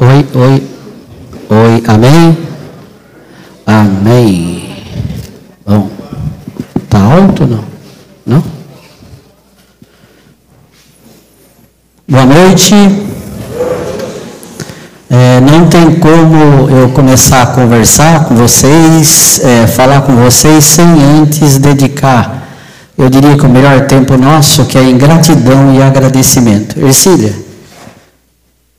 Oi, oi, oi, amém? Amém. Bom, tá alto não? Não? Boa noite. É, não tem como eu começar a conversar com vocês, é, falar com vocês, sem antes dedicar, eu diria que o melhor tempo nosso, que é em gratidão e agradecimento. Ercília,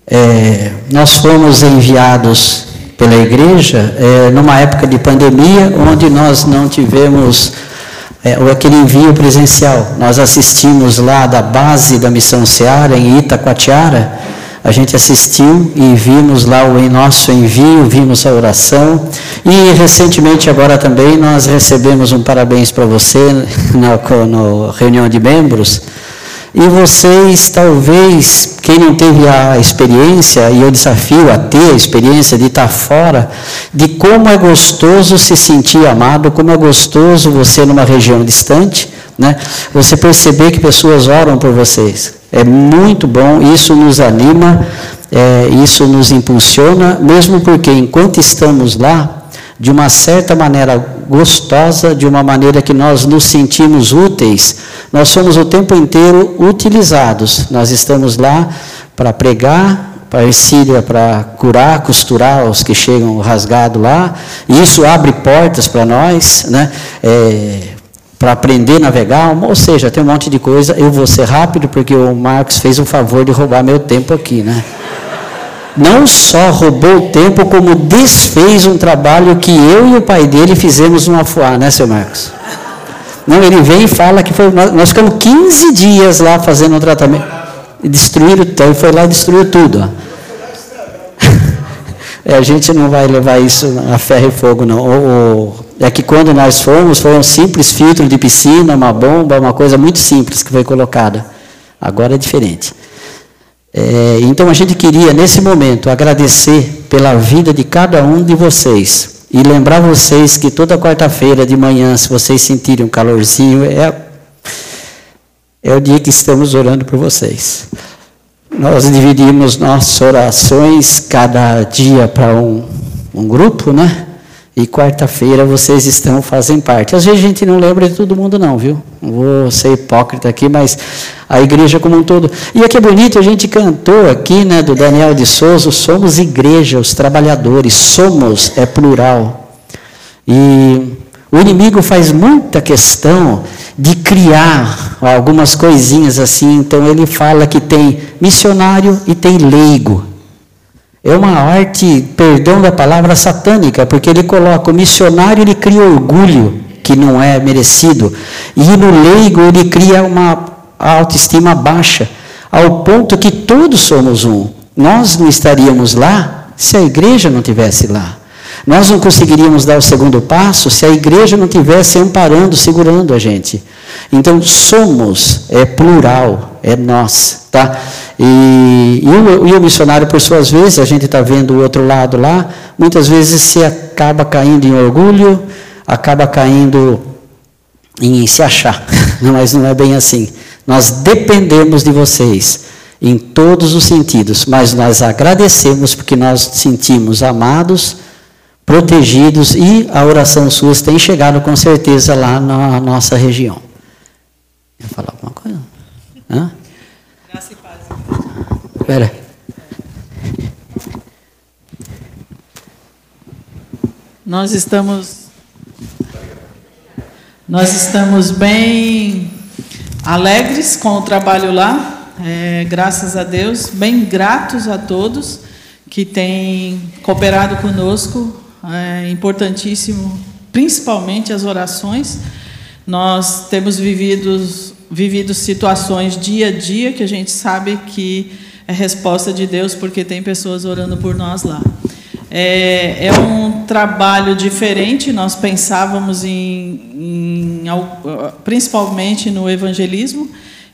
é, nós fomos enviados pela igreja é, numa época de pandemia, onde nós não tivemos é, aquele envio presencial. Nós assistimos lá da base da Missão Seara, em Itacoatiara, a gente assistiu e vimos lá o nosso envio, vimos a oração. E recentemente, agora também, nós recebemos um parabéns para você na, na reunião de membros e vocês, talvez, quem não teve a experiência, e eu desafio a ter a experiência de estar fora, de como é gostoso se sentir amado, como é gostoso você numa região distante, né? Você perceber que pessoas oram por vocês. É muito bom, isso nos anima, é, isso nos impulsiona, mesmo porque enquanto estamos lá, de uma certa maneira gostosa, de uma maneira que nós nos sentimos úteis, nós somos o tempo inteiro utilizados. Nós estamos lá para pregar, para Ercília para curar, costurar os que chegam rasgado lá. E isso abre portas para nós, né? É, para aprender a navegar, ou seja, tem um monte de coisa. Eu vou ser rápido porque o Marcos fez o favor de roubar meu tempo aqui, né? Não só roubou tempo, como desfez um trabalho que eu e o pai dele fizemos no Afuá, né, seu Marcos? Não, ele vem e fala que foi, nós, ficamos 15 dias lá fazendo o tratamento. E destruíram, então, foi lá e destruiu tudo. é, a gente não vai levar isso a ferro e fogo, não. É que quando nós fomos, foi um simples filtro de piscina, uma bomba, uma coisa muito simples que foi colocada. Agora é diferente. É, então a gente queria, nesse momento, agradecer pela vida de cada um de vocês e lembrar vocês que toda quarta-feira de manhã, se vocês sentirem um calorzinho, é, é o dia que estamos orando por vocês. Nós dividimos nossas orações cada dia para um, um grupo, né? E quarta-feira vocês estão, fazem parte. Às vezes a gente não lembra de todo mundo, não, viu? Vou ser hipócrita aqui, mas a igreja como um todo. E aqui é bonito, a gente cantou aqui, né, do Daniel de Souza, somos igreja, os trabalhadores, somos, é plural. E o inimigo faz muita questão de criar algumas coisinhas assim, então ele fala que tem missionário e tem leigo. É uma arte, perdão da palavra, satânica, porque ele coloca o missionário, ele cria orgulho que não é merecido, e no leigo ele cria uma autoestima baixa, ao ponto que todos somos um. Nós não estaríamos lá se a igreja não tivesse lá. Nós não conseguiríamos dar o segundo passo se a igreja não tivesse amparando, segurando a gente. Então, somos, é plural, é nós, tá? E, e, o, e o missionário, por suas vezes, a gente está vendo o outro lado lá, muitas vezes se acaba caindo em orgulho, acaba caindo em se achar, mas não é bem assim. Nós dependemos de vocês em todos os sentidos, mas nós agradecemos porque nós sentimos amados, protegidos e a oração sua tem chegado com certeza lá na nossa região. Quer falar alguma coisa? Hã? Graça e Espera. Nós estamos nós estamos bem alegres com o trabalho lá, é, graças a Deus, bem gratos a todos que têm cooperado conosco, é importantíssimo, principalmente as orações. Nós temos vivido, vivido situações dia a dia que a gente sabe que é resposta de Deus, porque tem pessoas orando por nós lá. É, é um trabalho diferente, nós pensávamos em, em principalmente no evangelismo,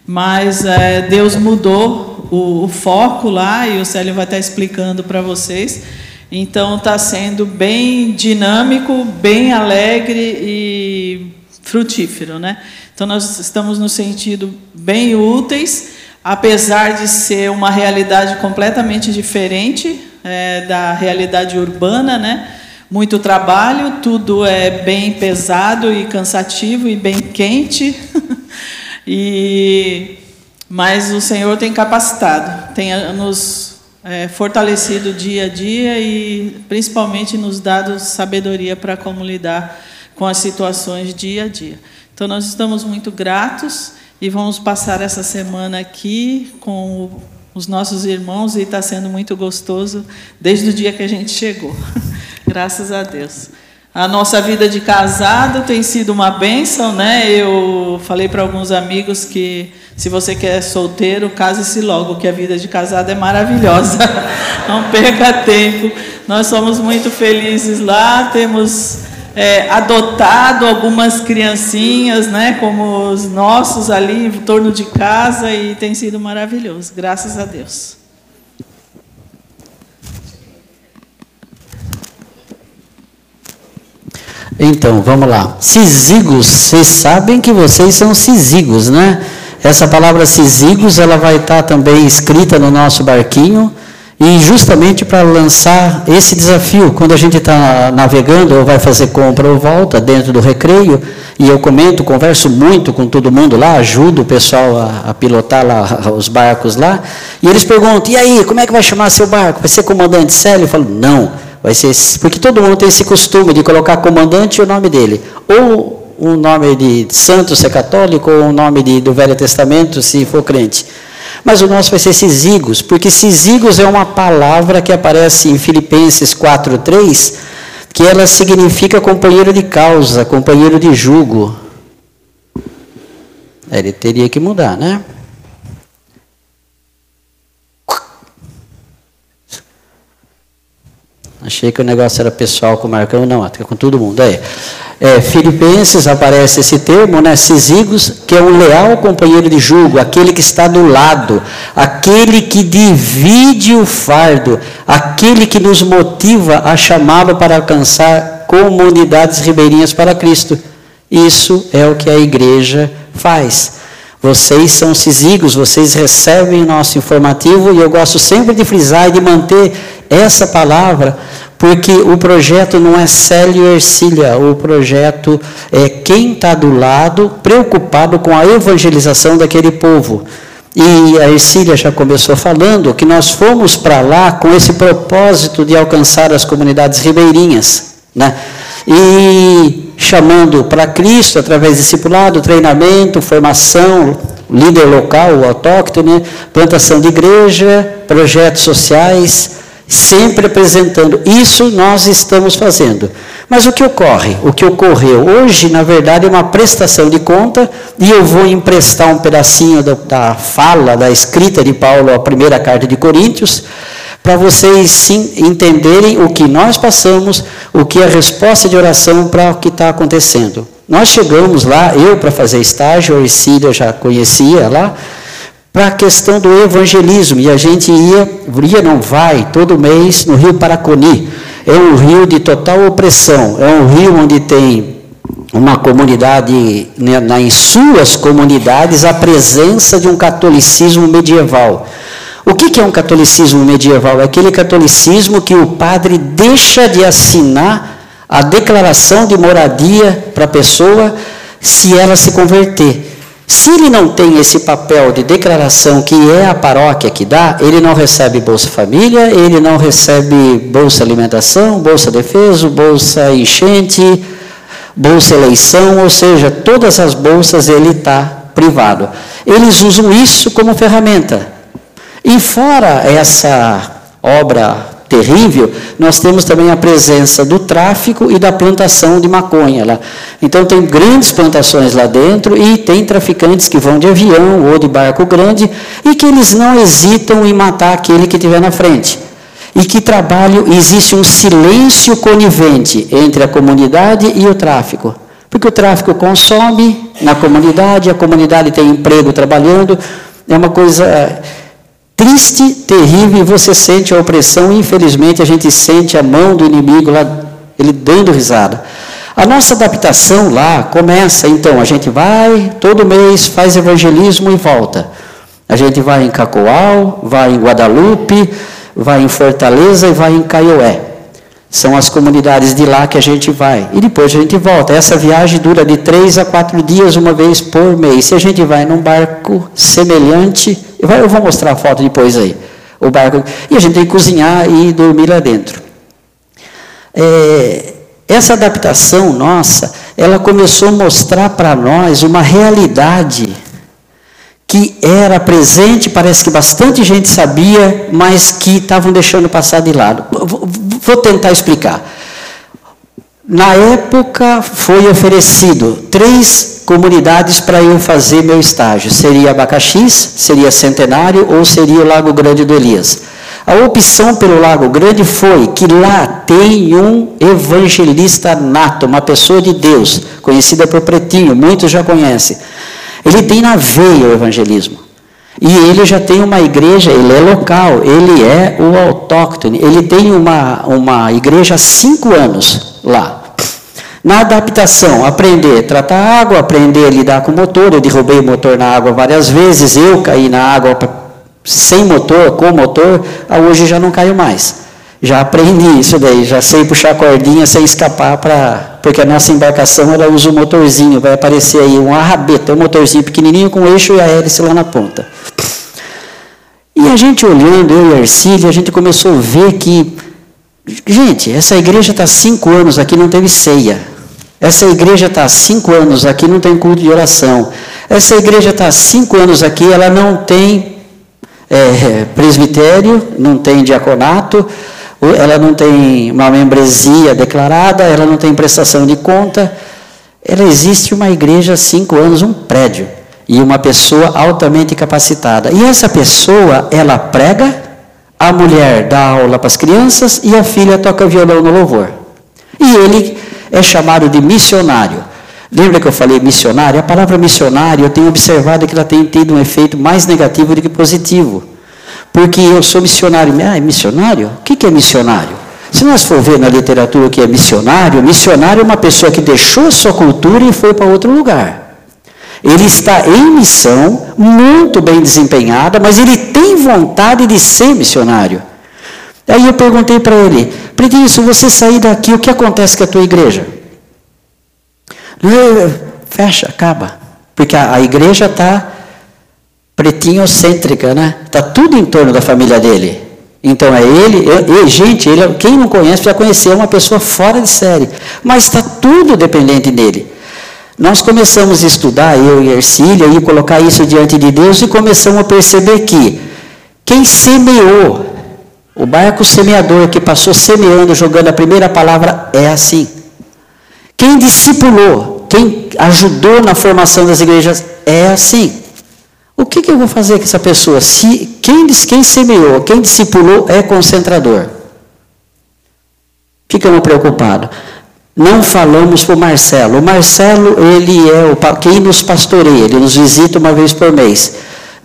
mas é, Deus mudou o, o, foco lá, e o Célio vai estar explicando para vocês. Então está sendo bem dinâmico, bem alegre e frutífero, né? Então nós estamos no sentido bem úteis apesar de ser uma realidade completamente diferente, é, da realidade urbana, né? Muito trabalho, tudo é bem pesado e cansativo e bem quente. e mas o Senhor tem capacitado, tem nos é, fortalecido dia a dia e principalmente nos dado sabedoria para como lidar com as situações dia a dia. Então nós estamos muito gratos e vamos passar essa semana aqui com os nossos irmãos e está sendo muito gostoso desde o dia que a gente chegou. Graças a Deus. A nossa vida de casado tem sido uma bênção, né? Eu falei para alguns amigos que se você quer solteiro, case-se logo, que a vida de casado é maravilhosa. Não perca tempo. Nós somos muito felizes lá, temos é, adotado algumas criancinhas, né, como os nossos ali em torno de casa e tem sido maravilhoso, graças a Deus. Então, vamos lá. Cisigos, vocês sabem que vocês são cisigos, né? Essa palavra cisigos, ela vai estar também escrita no nosso barquinho, e justamente para lançar esse desafio, quando a gente está navegando ou vai fazer compra ou volta dentro do recreio, e eu comento, converso muito com todo mundo lá, ajudo o pessoal a, a pilotar lá os barcos lá, e eles perguntam, e aí, como é que vai chamar seu barco? Vai ser comandante Célio? Eu falo, não, Vai ser porque todo mundo tem esse costume de colocar comandante e o nome dele, ou o nome de santo se é católico, ou o nome de, do Velho Testamento se for crente. Mas o nosso vai ser Cisigos, porque Cisigos é uma palavra que aparece em Filipenses 4:3, que ela significa companheiro de causa, companheiro de jugo. Ele teria que mudar, né? Achei que o negócio era pessoal com o Marcão, não, até com todo mundo. É. é, Filipenses aparece esse termo, né, Cisigos, que é um leal companheiro de julgo, aquele que está do lado, aquele que divide o fardo, aquele que nos motiva a chamá-lo para alcançar comunidades ribeirinhas para Cristo. Isso é o que a igreja faz. Vocês são cisigos, vocês recebem o nosso informativo e eu gosto sempre de frisar e de manter essa palavra, porque o projeto não é Célio Ercília, o projeto é quem está do lado, preocupado com a evangelização daquele povo. E a Ercília já começou falando que nós fomos para lá com esse propósito de alcançar as comunidades ribeirinhas, né? E chamando para Cristo através de discipulado, treinamento, formação, líder local, autóctone, plantação de igreja, projetos sociais, sempre apresentando. Isso nós estamos fazendo. Mas o que ocorre? O que ocorreu hoje, na verdade, é uma prestação de conta, e eu vou emprestar um pedacinho da, da fala, da escrita de Paulo, a primeira carta de Coríntios, para vocês sim entenderem o que nós passamos, o que é a resposta de oração para o que está acontecendo. Nós chegamos lá, eu para fazer estágio, a Ercília já conhecia lá, para a questão do evangelismo. E a gente ia, ia não vai, todo mês no Rio Paraconi. É um rio de total opressão, é um rio onde tem uma comunidade, né, em suas comunidades, a presença de um catolicismo medieval. O que é um catolicismo medieval? É aquele catolicismo que o padre deixa de assinar a declaração de moradia para a pessoa se ela se converter. Se ele não tem esse papel de declaração que é a paróquia que dá, ele não recebe Bolsa Família, ele não recebe Bolsa Alimentação, Bolsa Defesa, Bolsa Enchente, Bolsa Eleição, ou seja, todas as bolsas ele está privado. Eles usam isso como ferramenta. E fora essa obra terrível, nós temos também a presença do tráfico e da plantação de maconha lá. Então tem grandes plantações lá dentro e tem traficantes que vão de avião ou de barco grande e que eles não hesitam em matar aquele que tiver na frente. E que trabalho, existe um silêncio conivente entre a comunidade e o tráfico. Porque o tráfico consome na comunidade, a comunidade tem emprego trabalhando, é uma coisa triste, terrível, e você sente a opressão, infelizmente a gente sente a mão do inimigo lá, ele dando risada. A nossa adaptação lá começa, então, a gente vai, todo mês faz evangelismo e volta. A gente vai em Cacoal, vai em Guadalupe, vai em Fortaleza e vai em Caioé. São as comunidades de lá que a gente vai. E depois a gente volta. Essa viagem dura de três a quatro dias, uma vez por mês. Se a gente vai num barco semelhante, eu vou mostrar a foto depois aí. O barco, e a gente tem que cozinhar e dormir lá dentro. É, essa adaptação nossa, ela começou a mostrar para nós uma realidade que era presente, parece que bastante gente sabia, mas que estavam deixando passar de lado. Vou tentar explicar. Na época foi oferecido três comunidades para eu fazer meu estágio. Seria Abacaxis, seria Centenário ou seria o Lago Grande do Elias. A opção pelo Lago Grande foi que lá tem um evangelista nato, uma pessoa de Deus, conhecida por Pretinho, muitos já conhecem. Ele tem na veia o evangelismo. E ele já tem uma igreja, ele é local, ele é o autóctone, ele tem uma, uma igreja há cinco anos lá. Na adaptação, aprender a tratar água, aprender a lidar com o motor. Eu derrubei o motor na água várias vezes, eu caí na água sem motor, com motor, hoje já não caio mais. Já aprendi isso daí, já sei puxar cordinha sem escapar para porque a nossa embarcação ela usa um motorzinho, vai aparecer aí um arrabeta, um motorzinho pequenininho com eixo e a hélice lá na ponta. E a gente olhando, eu e a Ercília, a gente começou a ver que, gente, essa igreja está cinco anos aqui, não teve ceia. Essa igreja está há cinco anos aqui, não tem culto de oração. Essa igreja está há cinco anos aqui, ela não tem é, presbitério, não tem diaconato, ela não tem uma membresia declarada, ela não tem prestação de conta. Ela existe uma igreja há cinco anos, um prédio, e uma pessoa altamente capacitada. E essa pessoa, ela prega, a mulher dá aula para as crianças e a filha toca violão no louvor. E ele é chamado de missionário. Lembra que eu falei missionário? A palavra missionário, eu tenho observado que ela tem tido um efeito mais negativo do que positivo. Porque eu sou missionário. Ah, é missionário? O que é missionário? Se nós for ver na literatura o que é missionário, missionário é uma pessoa que deixou sua cultura e foi para outro lugar. Ele está em missão, muito bem desempenhada, mas ele tem vontade de ser missionário. Aí eu perguntei para ele, Predinho, se você sair daqui, o que acontece com a tua igreja? Fecha, acaba. Porque a, a igreja está pretinho-cêntrica, né? Está tudo em torno da família dele. Então é ele, eu, gente, ele, quem não conhece já conhecer, uma pessoa fora de série. Mas está tudo dependente dele. Nós começamos a estudar, eu e Ercília, e colocar isso diante de Deus e começamos a perceber que quem semeou, o barco semeador que passou semeando, jogando a primeira palavra, é assim. Quem discipulou, quem ajudou na formação das igrejas, é assim. O que, que, eu vou fazer com essa pessoa? Se quem, quem semeou, quem discipulou é concentrador. Ficamos preocupados. Não falamos para o Marcelo. O Marcelo, ele é o, quem nos pastoreia, ele nos visita uma vez por mês.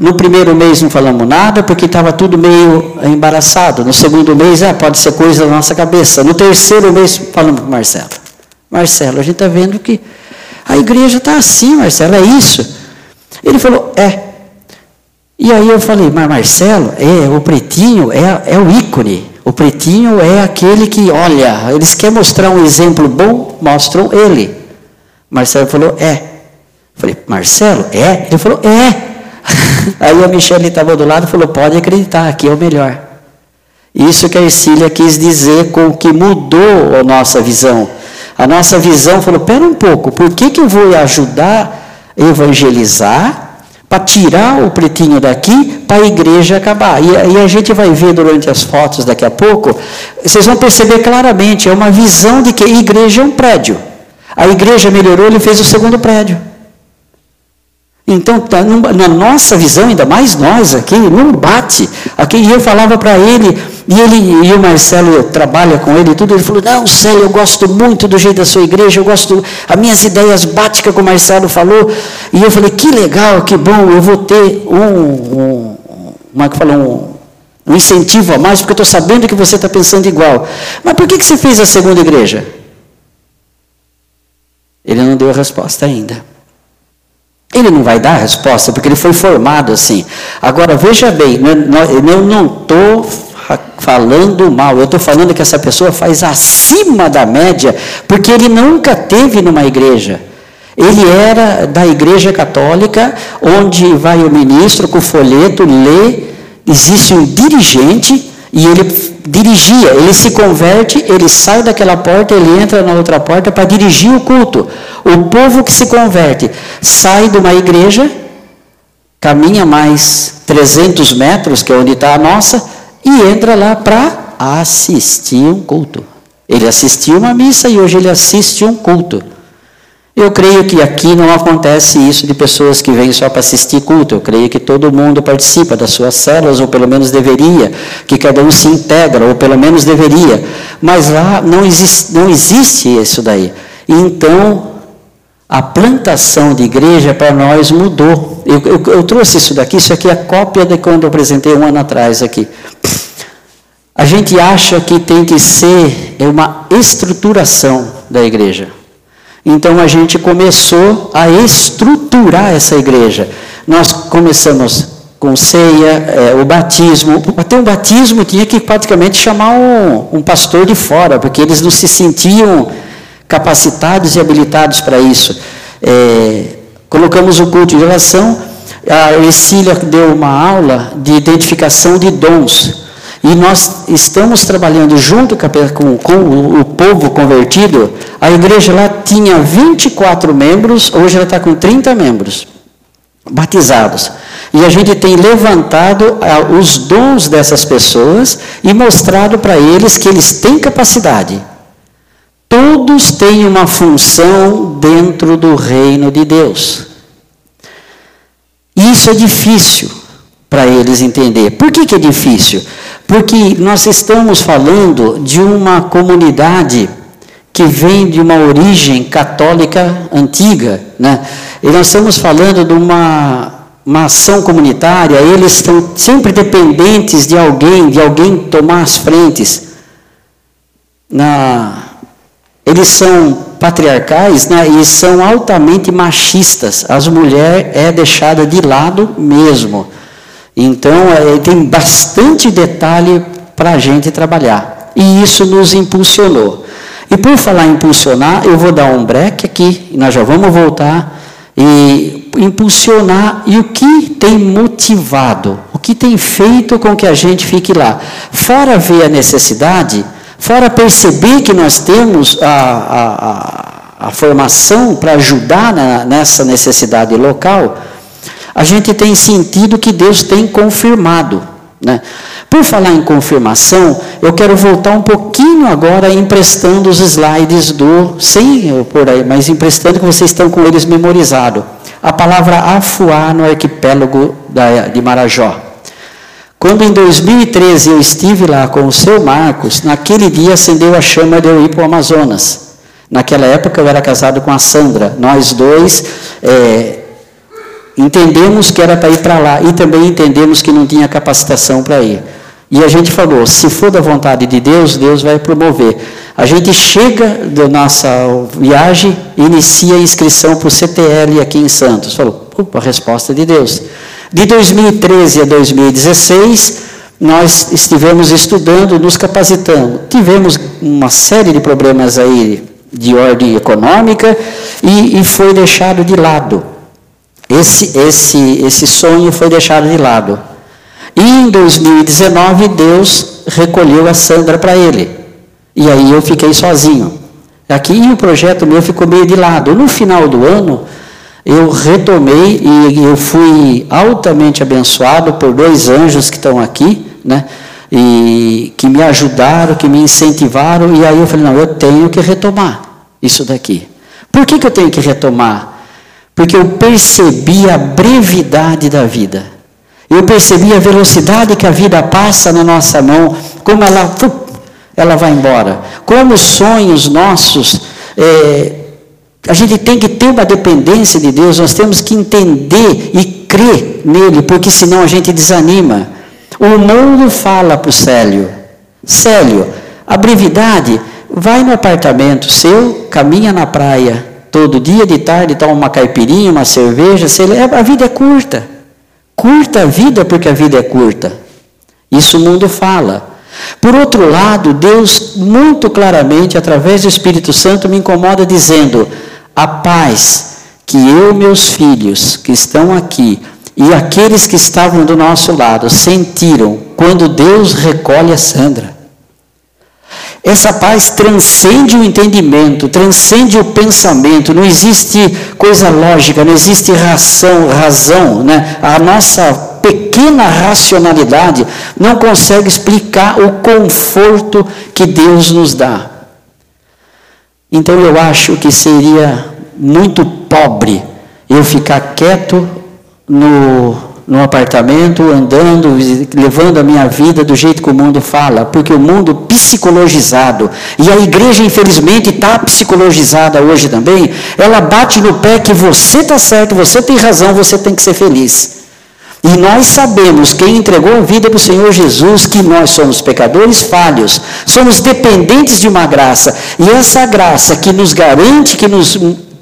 No primeiro mês não falamos nada, porque estava tudo meio embaraçado. No segundo mês, ah, pode ser coisa da nossa cabeça. No terceiro mês, falamos para o Marcelo. Marcelo, a gente está vendo que a igreja está assim, Marcelo, é isso. Ele falou, é, e aí eu falei, mas Marcelo, é, o pretinho é, é o ícone. O pretinho é aquele que, olha, eles querem mostrar um exemplo bom, mostram ele. Marcelo falou, é. falei, Marcelo, é? Ele falou, é. Aí a Michelle estava do lado e falou, pode acreditar, aqui é o melhor. Isso que a Ercília quis dizer com que mudou a nossa visão. A nossa visão falou, pera um pouco, por que, que eu vou ajudar a evangelizar para tirar o pretinho daqui, para a igreja acabar. E, e, a gente vai ver durante as fotos daqui a pouco, vocês vão perceber claramente, é uma visão de que a igreja é um prédio. A igreja melhorou, ele fez o segundo prédio. Então, tá, na nossa visão, ainda mais nós aqui, não bate. Aqui eu falava para ele, e ele e o Marcelo trabalha com ele e tudo, ele falou: "Não, Célio, eu gosto muito do jeito da sua igreja, eu gosto, as minhas ideias batem com o Marcelo falou". E eu falei: "Que legal, que bom, eu vou ter um, um como é que um, um incentivo a mais, porque eu estou sabendo que você está pensando igual. Mas por que, que você fez a segunda igreja? Ele não deu a resposta ainda. Ele não vai dar a resposta, porque ele foi formado assim. Agora, veja bem, eu não estou falando mal. Eu estou falando que essa pessoa faz acima da média, porque ele nunca teve numa igreja. Ele era da igreja católica, onde vai o ministro com o folheto, lê, existe um dirigente e ele dirigia, ele se converte, ele sai daquela porta, ele entra na outra porta para dirigir o culto. O povo que se converte sai de uma igreja, caminha mais 300 metros, que é onde está a nossa, e entra lá para assistir um culto. Ele assistiu uma missa e hoje ele assiste um culto. Eu creio que aqui não acontece isso de pessoas que vêm só para assistir culto. Eu creio que todo mundo participa das suas células, ou pelo menos deveria, que cada um se integra, ou pelo menos deveria. Mas lá não existe, não existe isso daí. Então, a plantação de igreja para nós mudou. Eu, eu, eu, trouxe isso daqui, isso aqui é cópia de quando eu apresentei um ano atrás aqui. A gente acha que tem que ser uma estruturação da igreja. Então a gente começou a estruturar essa igreja. Nós começamos com ceia, é, o batismo. Ter um batismo tinha que praticamente chamar um, um pastor de fora, porque eles não se sentiam capacitados e habilitados para isso. É, colocamos o culto de oração. A Ercília deu uma aula de identificação de dons. E nós estamos trabalhando junto com, com o, povo convertido. A igreja lá tinha 24 membros, hoje ela está com 30 membros batizados. E a gente tem levantado ah, os dons dessas pessoas e mostrado para eles que eles têm capacidade. Todos têm uma função dentro do reino de Deus. Isso é difícil para eles entender. Por que, que é difícil? Porque nós estamos falando de uma comunidade que vem de uma origem católica antiga, né? E nós estamos falando de uma, uma ação comunitária, eles estão sempre dependentes de alguém, de alguém tomar as frentes. Na, eles são patriarcais né, e são altamente machistas. As mulheres é deixada de lado mesmo. Então, é, tem bastante detalhe para a gente trabalhar. E isso nos impulsionou. E por falar em impulsionar, eu vou dar um break aqui, nós já vamos voltar e impulsionar e o que tem motivado, o que tem feito com que a gente fique lá. Fora ver a necessidade, fora perceber que nós temos a, a, a, a formação para ajudar na, nessa necessidade local, a gente tem sentido que Deus tem confirmado. Né? Por falar em confirmação, eu quero voltar um pouquinho agora emprestando os slides do, sem por aí, mas emprestando que vocês estão com eles memorizados. A palavra afuar no arquipélago da, de Marajó. Quando em 2013 eu estive lá com o seu Marcos, naquele dia acendeu a chama de eu ir para o Amazonas. Naquela época eu era casado com a Sandra. Nós dois é, Entendemos que era para ir para lá e também entendemos que não tinha capacitação para ir. E a gente falou: se for da vontade de Deus, Deus vai promover. A gente chega da nossa viagem, inicia a inscrição para o CTL aqui em Santos. Falou: opa, a resposta de Deus. De 2013 a 2016, nós estivemos estudando, nos capacitando. Tivemos uma série de problemas aí de ordem econômica e, e foi deixado de lado. Esse, esse, esse sonho foi deixado de lado. E em 2019, Deus recolheu a Sandra para ele. E aí eu fiquei sozinho. Aqui o projeto meu ficou meio de lado. No final do ano, eu retomei e eu fui altamente abençoado por dois anjos que estão aqui, né? E que me ajudaram, que me incentivaram. E aí eu falei: não, eu tenho que retomar isso daqui. Por que, que eu tenho que retomar? Porque eu percebi a brevidade da vida. Eu percebi a velocidade que a vida passa na nossa mão, como ela, ela vai embora. Como os sonhos nossos, é, a gente tem que ter uma dependência de Deus, nós temos que entender e crer nele, porque senão a gente desanima. O mundo fala para o Célio: Célio, a brevidade, vai no apartamento seu, caminha na praia, todo dia de tarde toma uma caipirinha, uma cerveja, a vida é curta. Curta a vida porque a vida é curta. Isso o mundo fala. Por outro lado, Deus muito claramente, através do Espírito Santo, me incomoda dizendo: a paz que eu, meus filhos que estão aqui e aqueles que estavam do nosso lado sentiram quando Deus recolhe a Sandra. Essa paz transcende o entendimento, transcende o pensamento, não existe coisa lógica, não existe razão, razão né? A nossa pequena racionalidade não consegue explicar o conforto que Deus nos dá. Então eu acho que seria muito pobre eu ficar quieto no no apartamento, andando, levando a minha vida do jeito que o mundo fala, porque o mundo psicologizado, e a igreja infelizmente está psicologizada hoje também, ela bate no pé que você está certo, você tem razão, você tem que ser feliz. E nós sabemos, quem entregou a vida para o Senhor Jesus, que nós somos pecadores falhos, somos dependentes de uma graça, e essa graça que nos garante, que nos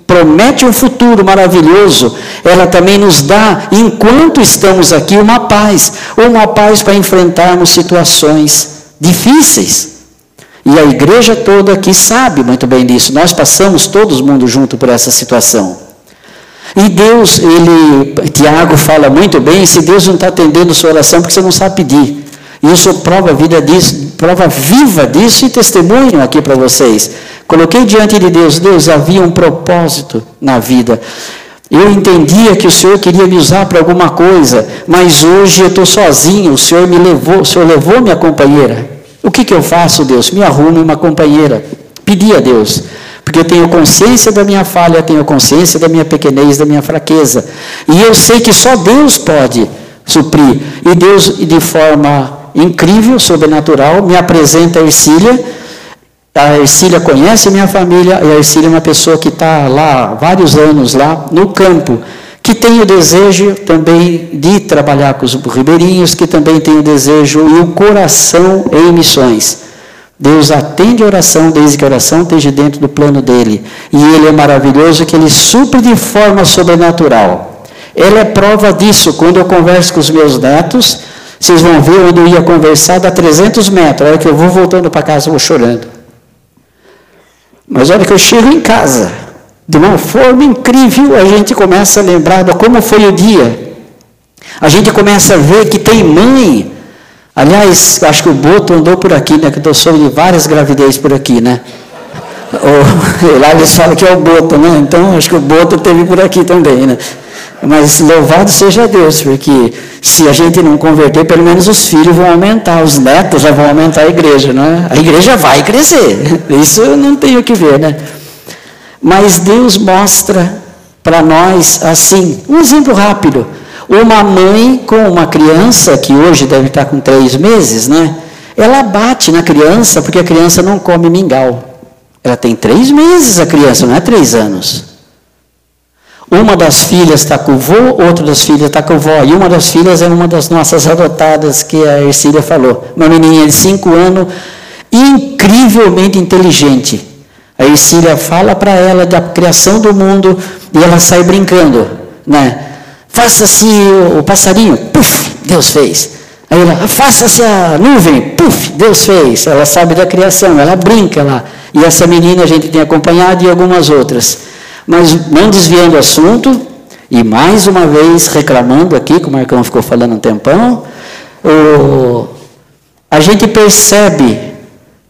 promete um futuro maravilhoso, ela também nos dá, enquanto estamos aqui, uma paz, uma paz para enfrentarmos situações difíceis. E a igreja toda aqui sabe muito bem disso. Nós passamos todo mundo junto por essa situação. E Deus, ele, Tiago fala muito bem, se Deus não está atendendo sua oração, porque você não sabe pedir. Sou prova, vida disso, prova viva disso e testemunho aqui para vocês. Coloquei diante de Deus, Deus, havia um propósito na vida. Eu entendia que o Senhor queria me usar para alguma coisa, mas hoje eu estou sozinho, o Senhor me levou, o Senhor levou minha companheira. O que, que eu faço, Deus? Me arrume uma companheira. Pedi a Deus, porque eu tenho consciência da minha falha, tenho consciência da minha pequenez, da minha fraqueza. E eu sei que só Deus pode suprir. E Deus, de forma incrível, sobrenatural, me apresenta a Ercília. A Ercília conhece minha família, e a Ercília é uma pessoa que está lá vários anos lá no campo, que tem o desejo também de trabalhar com os ribeirinhos, que também tem o desejo e o coração em missões. Deus atende a oração desde que a oração esteja dentro do plano dele. E ele é maravilhoso que ele supre de forma sobrenatural. Ela é prova disso quando eu converso com os meus netos, vocês vão ver onde eu ia conversar, dá 300 metros. A hora que eu vou voltando para casa, eu vou chorando. Mas a hora que eu chego em casa, de uma forma incrível, a gente começa a lembrar de como foi o dia. A gente começa a ver que tem mãe. Aliás, acho que o Boto andou por aqui, né? Que eu soube de várias gravidez por aqui, né? Ou, lá eles falam que é o Boto, né? Então, acho que o Boto teve por aqui também, né? Mas louvado seja Deus, porque se a gente não converter, pelo menos os filhos vão aumentar, os netos já vão aumentar a igreja, não é? A igreja vai crescer, isso eu não tenho que ver, né? Mas Deus mostra para nós assim, um exemplo rápido. Uma mãe com uma criança, que hoje deve estar com três meses, né? Ela bate na criança porque a criança não come mingau. Ela tem três meses, a criança, não é três anos. Uma das filhas está com o vô, outra das filhas está com o vó. E uma das filhas é uma das nossas adotadas, que a Ercília falou. Uma menininha de cinco anos, incrivelmente inteligente. A Ercília fala para ela da criação do mundo e ela sai brincando. Né? Faça-se o passarinho, puf, Deus fez. Aí ela, faça-se a nuvem, puf, Deus fez. Ela sabe da criação, ela brinca lá. E essa menina a gente tem acompanhado e algumas outras. Mas não desviando o assunto, e mais uma vez reclamando aqui, que o Marcão ficou falando um tempão, o, a gente percebe,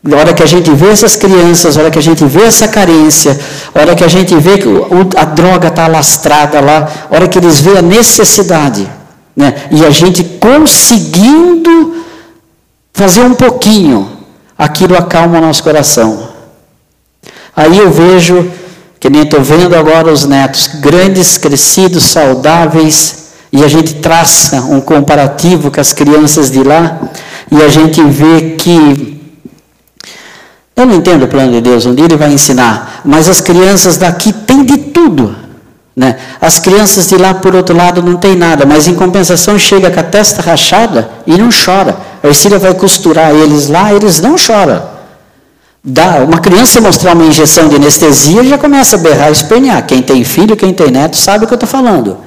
na hora que a gente vê essas crianças, na hora que a gente vê essa carência, na hora que a gente vê que a droga está alastrada lá, na hora que eles veem a necessidade, né? e a gente conseguindo fazer um pouquinho, aquilo acalma o nosso coração. Aí eu vejo que nem estou vendo agora os netos, grandes, crescidos, saudáveis, e a gente traça um comparativo com as crianças de lá, e a gente vê que. Eu não entendo o plano de Deus, dia ele vai ensinar, mas as crianças daqui têm de tudo. Né? As crianças de lá, por outro lado, não tem nada, mas em compensação chega com a testa rachada e não chora. A Ercília vai costurar eles lá, eles não choram. Dá, uma criança mostrar uma injeção de anestesia já começa a berrar e espernear. Quem tem filho, quem tem neto, sabe o que eu estou falando.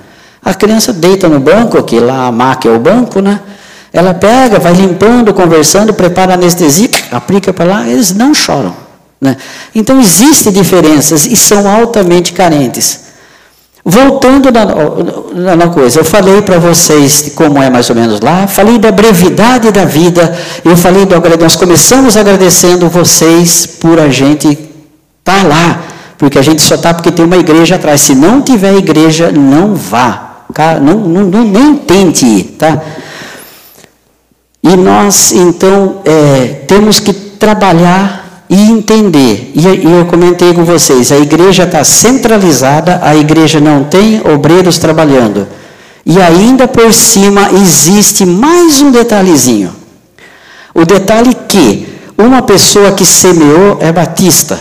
A criança deita no banco, que lá a maca é o banco, né? Ela pega, vai limpando, conversando, prepara anestesia, aplica para lá, eles não choram. Né? Então existem diferenças e são altamente carentes. Voltando na, na coisa, eu falei para vocês como é mais ou menos lá, falei da brevidade da vida, eu falei do nós começamos agradecendo vocês por a gente estar tá lá, porque a gente só está porque tem uma igreja atrás. Se não tiver igreja, não vá, não, não, não nem tente ir, tá? E nós então é, temos que trabalhar e entender. E, eu comentei com vocês, a igreja está centralizada, a igreja não tem obreiros trabalhando. E ainda por cima existe mais um detalhezinho. O detalhe que uma pessoa que semeou é batista.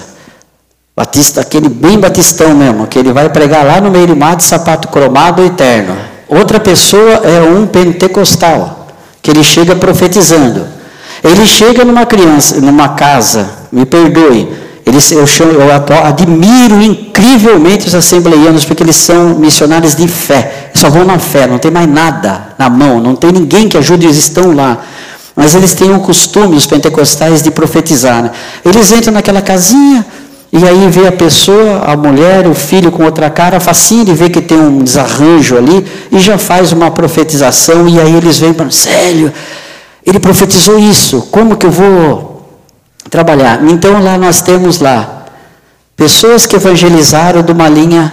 Batista, aquele bem batistão mesmo, que ele vai pregar lá no meio do mato, sapato cromado eterno. Outra pessoa é um pentecostal, que ele chega profetizando. Ele chega numa criança, numa casa, me perdoe. Eles, eu, chamo, eu admiro incrivelmente os assembleianos, porque eles são missionários de fé. Só vão na fé, não tem mais nada na mão, não tem ninguém que ajude, eles estão lá. Mas eles têm o costume, os pentecostais, de profetizar. Né? Eles entram naquela casinha, e aí vê a pessoa, a mulher, o filho com outra cara, facinho de ver que tem um desarranjo ali, e já faz uma profetização, e aí eles vêm para, sério, ele profetizou isso, como que eu vou trabalhar. Então lá nós temos lá pessoas que evangelizaram de uma linha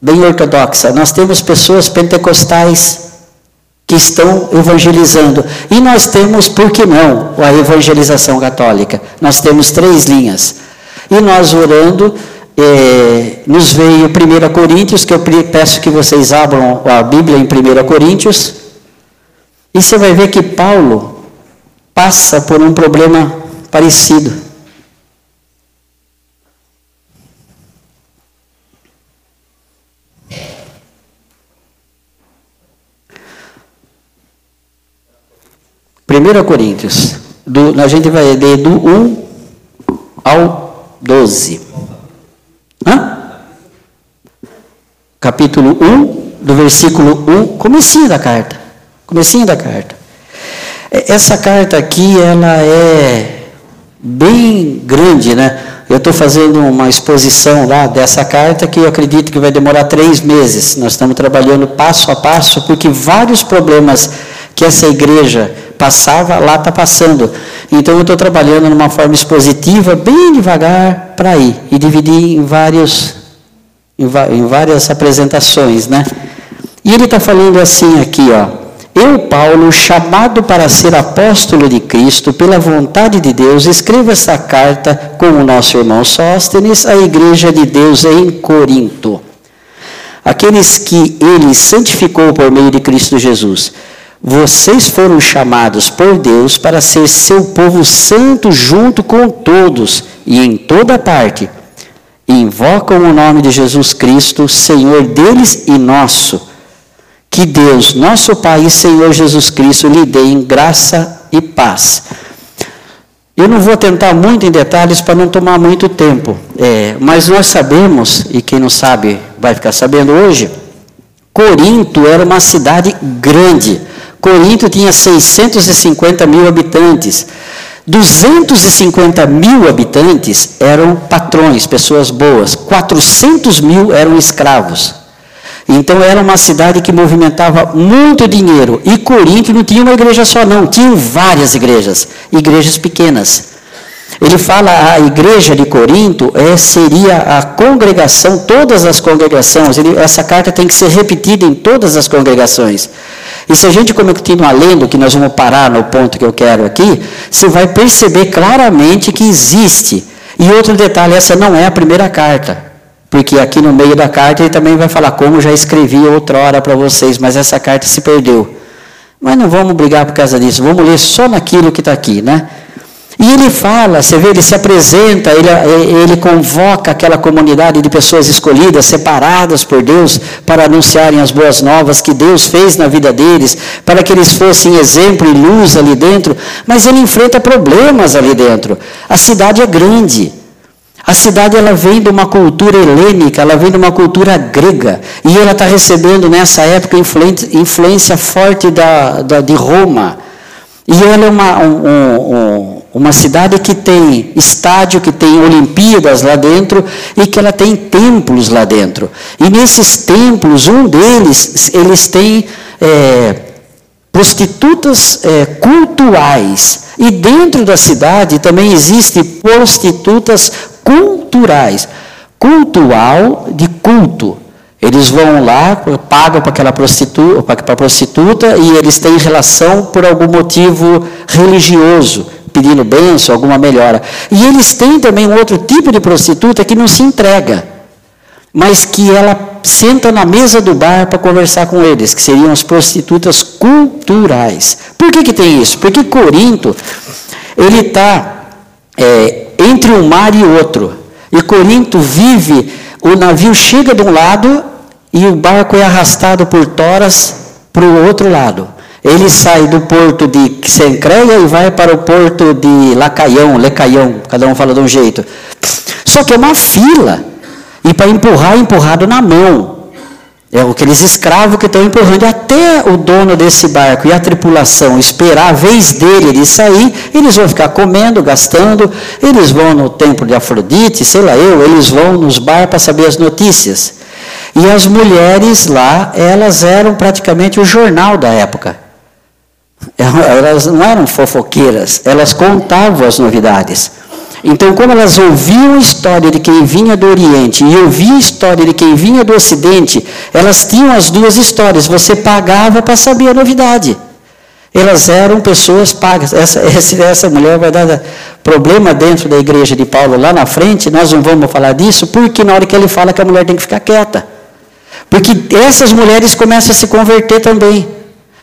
bem ortodoxa. Nós temos pessoas pentecostais que estão evangelizando. E nós temos, por que não, a evangelização católica? Nós temos três linhas. E nós orando, eh, nos veio 1 Coríntios, que eu peço que vocês abram a Bíblia em 1 Coríntios. E você vai ver que Paulo passa por um problema parecido. Primeira Coríntios, do, a gente vai ler do 1 ao 12. Hã? Capítulo 1, do versículo 1, comecinho da carta. Comecinho da carta. Essa carta aqui, ela é bem grande, né? Eu estou fazendo uma exposição lá dessa carta que eu acredito que vai demorar três meses. Nós estamos trabalhando passo a passo, porque vários problemas que essa igreja passava, lá está passando. Então eu estou trabalhando numa forma expositiva, bem devagar, para ir. E dividir em, vários, em, em várias apresentações, né? E ele está falando assim aqui, ó. Eu, Paulo, chamado para ser apóstolo de Cristo, pela vontade de Deus, escrevo essa carta com o nosso irmão Sóstenes à igreja de Deus em Corinto. Aqueles que ele santificou por meio de Cristo Jesus. Vocês foram chamados por Deus para ser seu povo santo junto com todos e em toda parte. Invocam o nome de Jesus Cristo, Senhor deles e nosso que Deus, nosso Pai e Senhor Jesus Cristo, lhe deem graça e paz. Eu não vou tentar muito em detalhes para não tomar muito tempo, é, mas nós sabemos, e quem não sabe vai ficar sabendo hoje, Corinto era uma cidade grande. Corinto tinha 650 mil habitantes. 250 mil habitantes eram patrões, pessoas boas. 400 mil eram escravos. Então era uma cidade que movimentava muito dinheiro. E Corinto não tinha uma igreja só, não, tinham várias igrejas, igrejas pequenas. Ele fala a igreja de Corinto é, seria a congregação, todas as congregações. Ele, essa carta tem que ser repetida em todas as congregações. E se a gente continuar lendo, que nós vamos parar no ponto que eu quero aqui, você vai perceber claramente que existe. E outro detalhe, essa não é a primeira carta. Porque aqui no meio da carta ele também vai falar como já escrevi outrora para vocês, mas essa carta se perdeu. Mas não vamos brigar por causa disso, vamos ler só naquilo que está aqui, né? E ele fala, você vê, ele se apresenta, ele, ele convoca aquela comunidade de pessoas escolhidas, separadas por Deus, para anunciarem as boas novas que Deus fez na vida deles, para que eles fossem exemplo e luz ali dentro, mas ele enfrenta problemas ali dentro. A cidade é grande. A cidade ela vem de uma cultura helênica, ela vem de uma cultura grega. E ela está recebendo nessa época influência, forte da, da, de Roma. E ela é uma, um, um, uma cidade que tem estádio, que tem Olimpíadas lá dentro e que ela tem templos lá dentro. E nesses templos, um deles, eles têm é, prostitutas é, cultuais. E dentro da cidade também existem prostitutas culturais. Cultual de culto. Eles vão lá, pagam para aquela prostituta, para prostituta e eles têm relação por algum motivo religioso, pedindo bênção, alguma melhora. E eles têm também um outro tipo de prostituta que não se entrega, mas que ela senta na mesa do bar para conversar com eles, que seriam as prostitutas culturais. Por que, que tem isso? Porque Corinto, ele está é, entre um mar e outro. E Corinto vive, o navio chega de um lado e o barco é arrastado por toras para o outro lado. Ele sai do porto de Sencreia e vai para o porto de Lacaião, Lecaião, cada um fala de um jeito. Só que é uma fila. E para empurrar, é empurrado na mão. É aqueles escravos que estão empurrando. Até o dono desse barco e a tripulação esperar a vez dele de sair, eles vão ficar comendo, gastando. Eles vão no templo de Afrodite, sei lá eu, eles vão nos bar para saber as notícias. E as mulheres lá, elas eram praticamente o jornal da época. Elas não eram fofoqueiras, elas contavam as novidades. Então, como elas ouviam a história de quem vinha do Oriente e ouviam a história de quem vinha do Ocidente, elas tinham as duas histórias. Você pagava para saber a novidade. Elas eram pessoas pagas. Essa, essa, essa mulher vai dar problema dentro da igreja de Paulo lá na frente. Nós não vamos falar disso, porque na hora que ele fala que a mulher tem que ficar quieta. Porque essas mulheres começam a se converter também.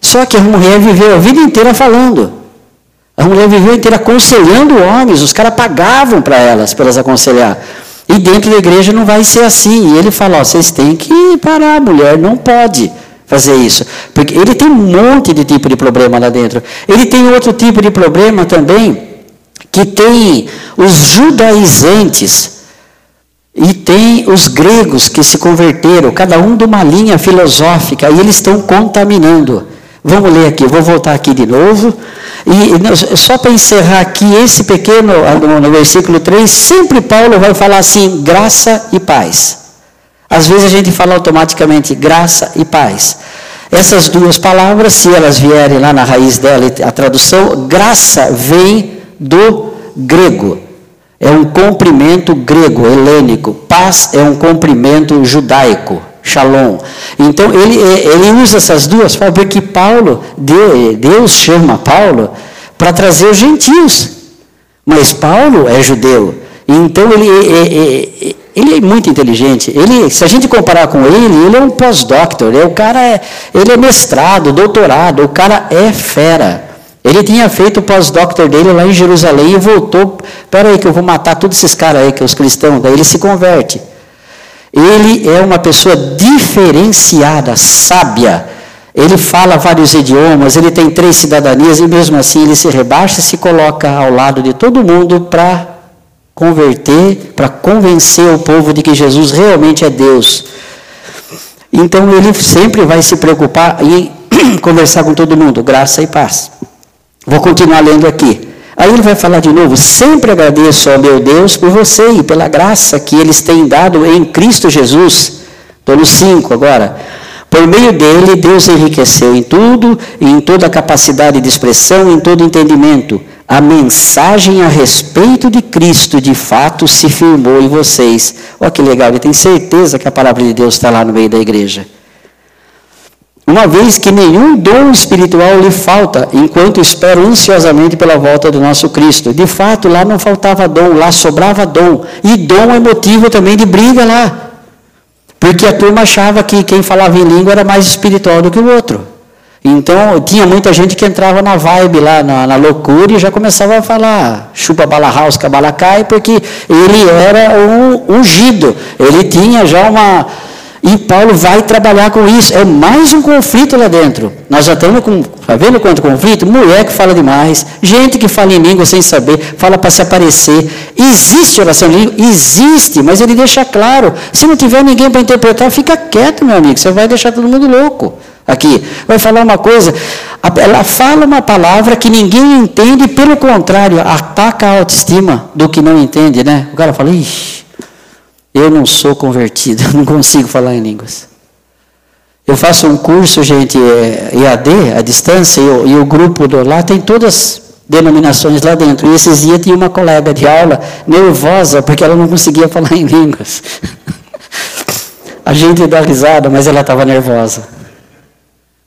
Só que a mulher viveu a vida inteira falando. A mulher viveu inteira aconselhando homens, os caras pagavam para elas, para elas aconselhar. E dentro da igreja não vai ser assim. E ele fala: ó, vocês têm que parar, a mulher não pode fazer isso. Porque ele tem um monte de tipo de problema lá dentro. Ele tem outro tipo de problema também, que tem os judaizantes e tem os gregos que se converteram, cada um de uma linha filosófica, e eles estão contaminando. Vamos ler aqui, vou voltar aqui de novo. E só para encerrar aqui esse pequeno, no versículo 3, sempre Paulo vai falar assim: graça e paz. Às vezes a gente fala automaticamente graça e paz. Essas duas palavras, se elas vierem lá na raiz dela, a tradução, graça vem do grego é um comprimento grego, helênico. Paz é um comprimento judaico, shalom. Então ele, ele usa essas duas palavras porque Paulo, Deus chama Paulo para trazer os gentios. Mas Paulo é judeu. Então ele, ele, ele é muito inteligente. Ele, se a gente comparar com ele, ele é um pós-doctor. É, o cara é, ele é mestrado, doutorado. O cara é fera. Ele tinha feito o pós-doctor dele lá em Jerusalém e voltou. Espera aí que eu vou matar todos esses caras aí, que é os cristãos. Daí ele se converte. Ele é uma pessoa diferenciada, sábia. Ele fala vários idiomas, ele tem três cidadanias e mesmo assim ele se rebaixa e se coloca ao lado de todo mundo para converter, para convencer o povo de que Jesus realmente é Deus. Então ele sempre vai se preocupar em conversar com todo mundo, graça e paz. Vou continuar lendo aqui. Aí ele vai falar de novo: sempre agradeço ao meu Deus por você e pela graça que eles têm dado em Cristo Jesus. Estou no 5 agora. Por meio dele, Deus enriqueceu em tudo, em toda capacidade de expressão, em todo entendimento. A mensagem a respeito de Cristo, de fato, se firmou em vocês. Olha que legal, ele tem certeza que a palavra de Deus está lá no meio da igreja uma vez que nenhum dom espiritual lhe falta, enquanto espera ansiosamente pela volta do nosso Cristo. De fato, lá não faltava dom, lá sobrava dom. E dom é motivo também de briga lá. Porque a turma achava que quem falava em língua era mais espiritual do que o outro. Então, tinha muita gente que entrava na vibe lá, na, na loucura, e já começava a falar chupa balahaus, cabalacai, porque ele era um ungido. Ele tinha já uma e Paulo vai trabalhar com isso. É mais um conflito lá dentro. Nós já estamos com. Está vendo quanto conflito? Mulher que fala demais, gente que fala em língua sem saber, fala para se aparecer. Existe oração em língua? Existe, mas ele deixa claro. Se não tiver ninguém para interpretar, fica quieto, meu amigo. Você vai deixar todo mundo louco. aqui. Vai falar uma coisa, ela fala uma palavra que ninguém entende, pelo contrário, ataca a autoestima do que não entende, né? O cara fala, ixi, eu não sou convertido, não consigo falar em línguas. Eu faço um curso, gente, EAD, é, à distância, e o, e o grupo do, lá tem todas denominações lá dentro. E esses dias tinha uma colega de aula nervosa porque ela não conseguia falar em línguas. A gente dá risada, mas ela estava nervosa.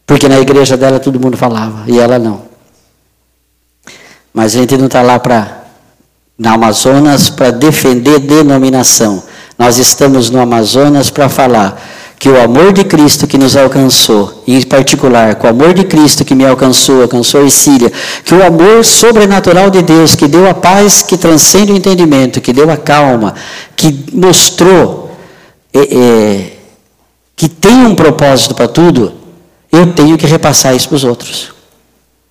Porque na igreja dela todo mundo falava e ela não. Mas a gente não está lá para, na Amazonas, para defender denominação. Nós estamos no Amazonas para falar que o amor de Cristo que nos alcançou, em particular, com o amor de Cristo que me alcançou, alcançou a Síria, que o amor sobrenatural de Deus, que deu a paz que transcende o entendimento, que deu a calma, que mostrou é, é, que tem um propósito para tudo, eu tenho que repassar isso para os outros.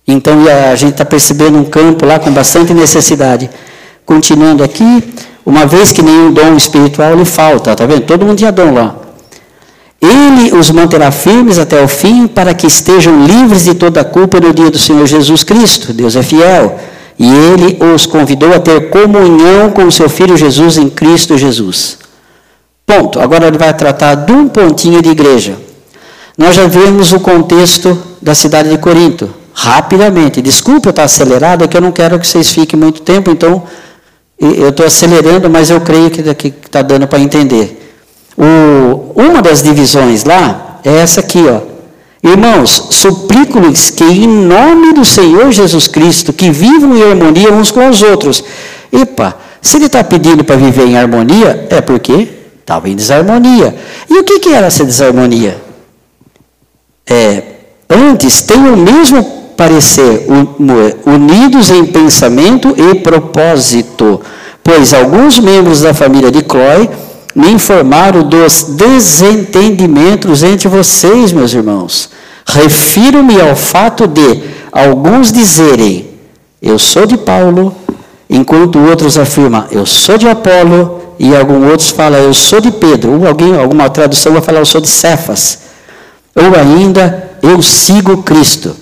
Então a gente está percebendo um campo lá com bastante necessidade. Continuando aqui, uma vez que nenhum dom espiritual lhe falta, está vendo? Todo mundo tinha dom lá. Ele os manterá firmes até o fim, para que estejam livres de toda culpa no dia do Senhor Jesus Cristo. Deus é fiel. E ele os convidou a ter comunhão com o seu filho Jesus em Cristo Jesus. Ponto. Agora ele vai tratar de um pontinho de igreja. Nós já vimos o contexto da cidade de Corinto. Rapidamente. Desculpa eu estar acelerado, é que eu não quero que vocês fiquem muito tempo, então eu estou acelerando, mas eu creio que está dando para entender. O, uma das divisões lá é essa aqui, ó. Irmãos, suplico-lhes que em nome do Senhor Jesus Cristo, que vivam em harmonia uns com os outros. Epa, se ele está pedindo para viver em harmonia, é porque estava em desarmonia. E o que, que era essa desarmonia? É, antes, tem o mesmo parecer, unidos em pensamento e propósito, pois alguns membros da família de Clói me informaram dos desentendimentos entre vocês, meus irmãos. Refiro-me ao fato de alguns dizerem, eu sou de Paulo, enquanto outros afirmam, eu sou de Apolo, e alguns outros falam, eu sou de Pedro, ou alguém, alguma tradução vai falar, eu sou de Cefas, ou ainda, eu sigo Cristo.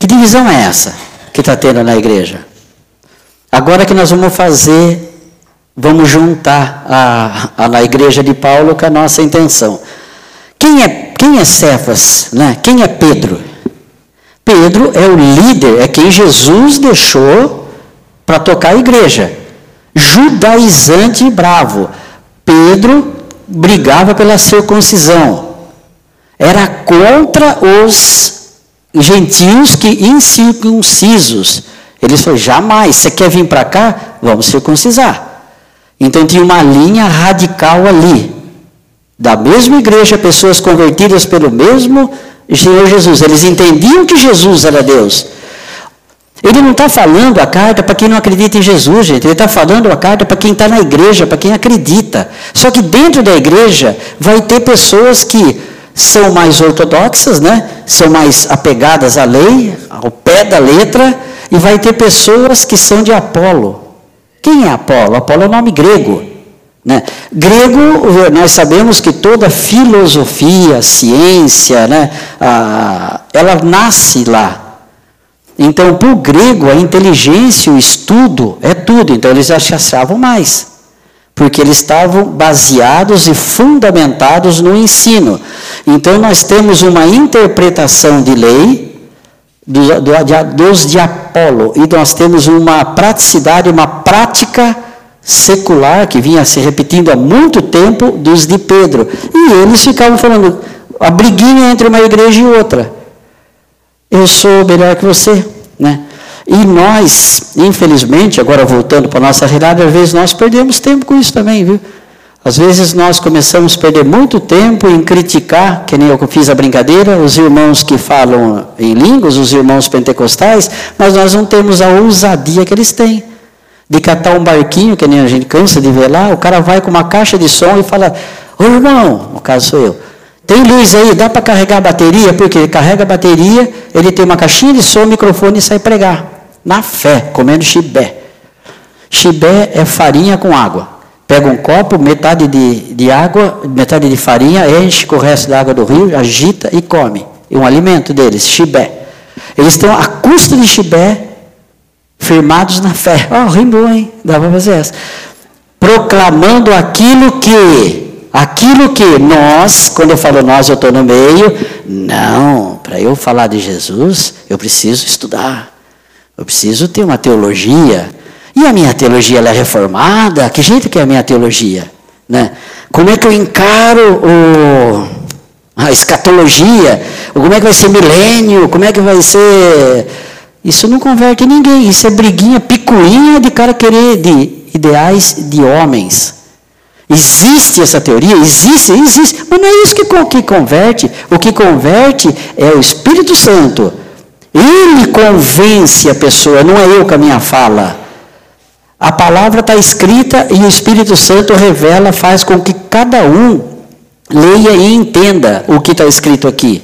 Que divisão é essa que está tendo na igreja? Agora que nós vamos fazer vamos juntar a, a, na igreja de Paulo com a nossa intenção. Quem é, quem é Cefas? Né? Quem é Pedro? Pedro é o líder, é quem Jesus deixou para tocar a igreja. Judaizante e bravo. Pedro brigava pela circuncisão. Era contra os gentios que incircuncisos. Eles falaram: jamais, você quer vir para cá? Vamos circuncisar. Então tinha uma linha radical ali. Da mesma igreja, pessoas convertidas pelo mesmo Senhor Jesus. Eles entendiam que Jesus era Deus. Ele não está falando a carta para quem não acredita em Jesus, gente. Ele está falando a carta para quem está na igreja, para quem acredita. Só que dentro da igreja vai ter pessoas que são mais ortodoxas, né? são mais apegadas à lei, ao pé da letra, e vai ter pessoas que são de Apolo. Quem é Apolo? Apolo é um nome grego. Né? Grego, nós sabemos que toda filosofia, ciência, né, a, ela nasce lá. Então, para o grego, a inteligência, o estudo, é tudo. Então, eles achavam mais. Porque eles estavam baseados e fundamentados no ensino. Então, nós temos uma interpretação de lei, do, do, dos de Apolo. E nós temos uma praticidade, uma prática secular que vinha se repetindo há muito tempo dos de Pedro. E eles ficavam falando a briguinha entre uma igreja e outra. Eu sou melhor que você, né? E nós, infelizmente, agora voltando para a nossa realidade, às vezes nós perdemos tempo com isso também, viu? Às vezes nós começamos a perder muito tempo em criticar, que nem eu fiz a brincadeira, os irmãos que falam em línguas, os irmãos pentecostais, mas nós não temos a ousadia que eles têm. De catar um barquinho, que nem a gente cansa de ver lá, o cara vai com uma caixa de som e fala: Ô irmão, no caso sou eu, tem luz aí, dá para carregar a bateria? Porque ele carrega a bateria, ele tem uma caixinha de som, microfone e sai pregar. Na fé, comendo chibé. Chibé é farinha com água. Pega um copo, metade de, de água, metade de farinha, enche com o resto da água do rio, agita e come. É um alimento deles, chibé. Eles estão a custo de chibé, firmados na fé. Ó, oh, rimou, hein? Dá para fazer essa. Proclamando aquilo que, aquilo que nós, quando eu falo nós, eu estou no meio. Não, para eu falar de Jesus, eu preciso estudar. Eu preciso ter uma teologia. E a minha teologia é reformada? Que jeito que é a minha teologia? Né? Como é que eu encaro o, a escatologia? Como é que vai ser milênio? Como é que vai ser... Isso não converte ninguém. Isso é briguinha, picuinha de cara querer de ideais de homens. Existe essa teoria? Existe, existe. Mas não é isso que, que converte. O que converte é o Espírito Santo. Ele convence a pessoa, não é eu com a minha fala. A palavra está escrita e o Espírito Santo revela, faz com que cada um leia e entenda o que está escrito aqui.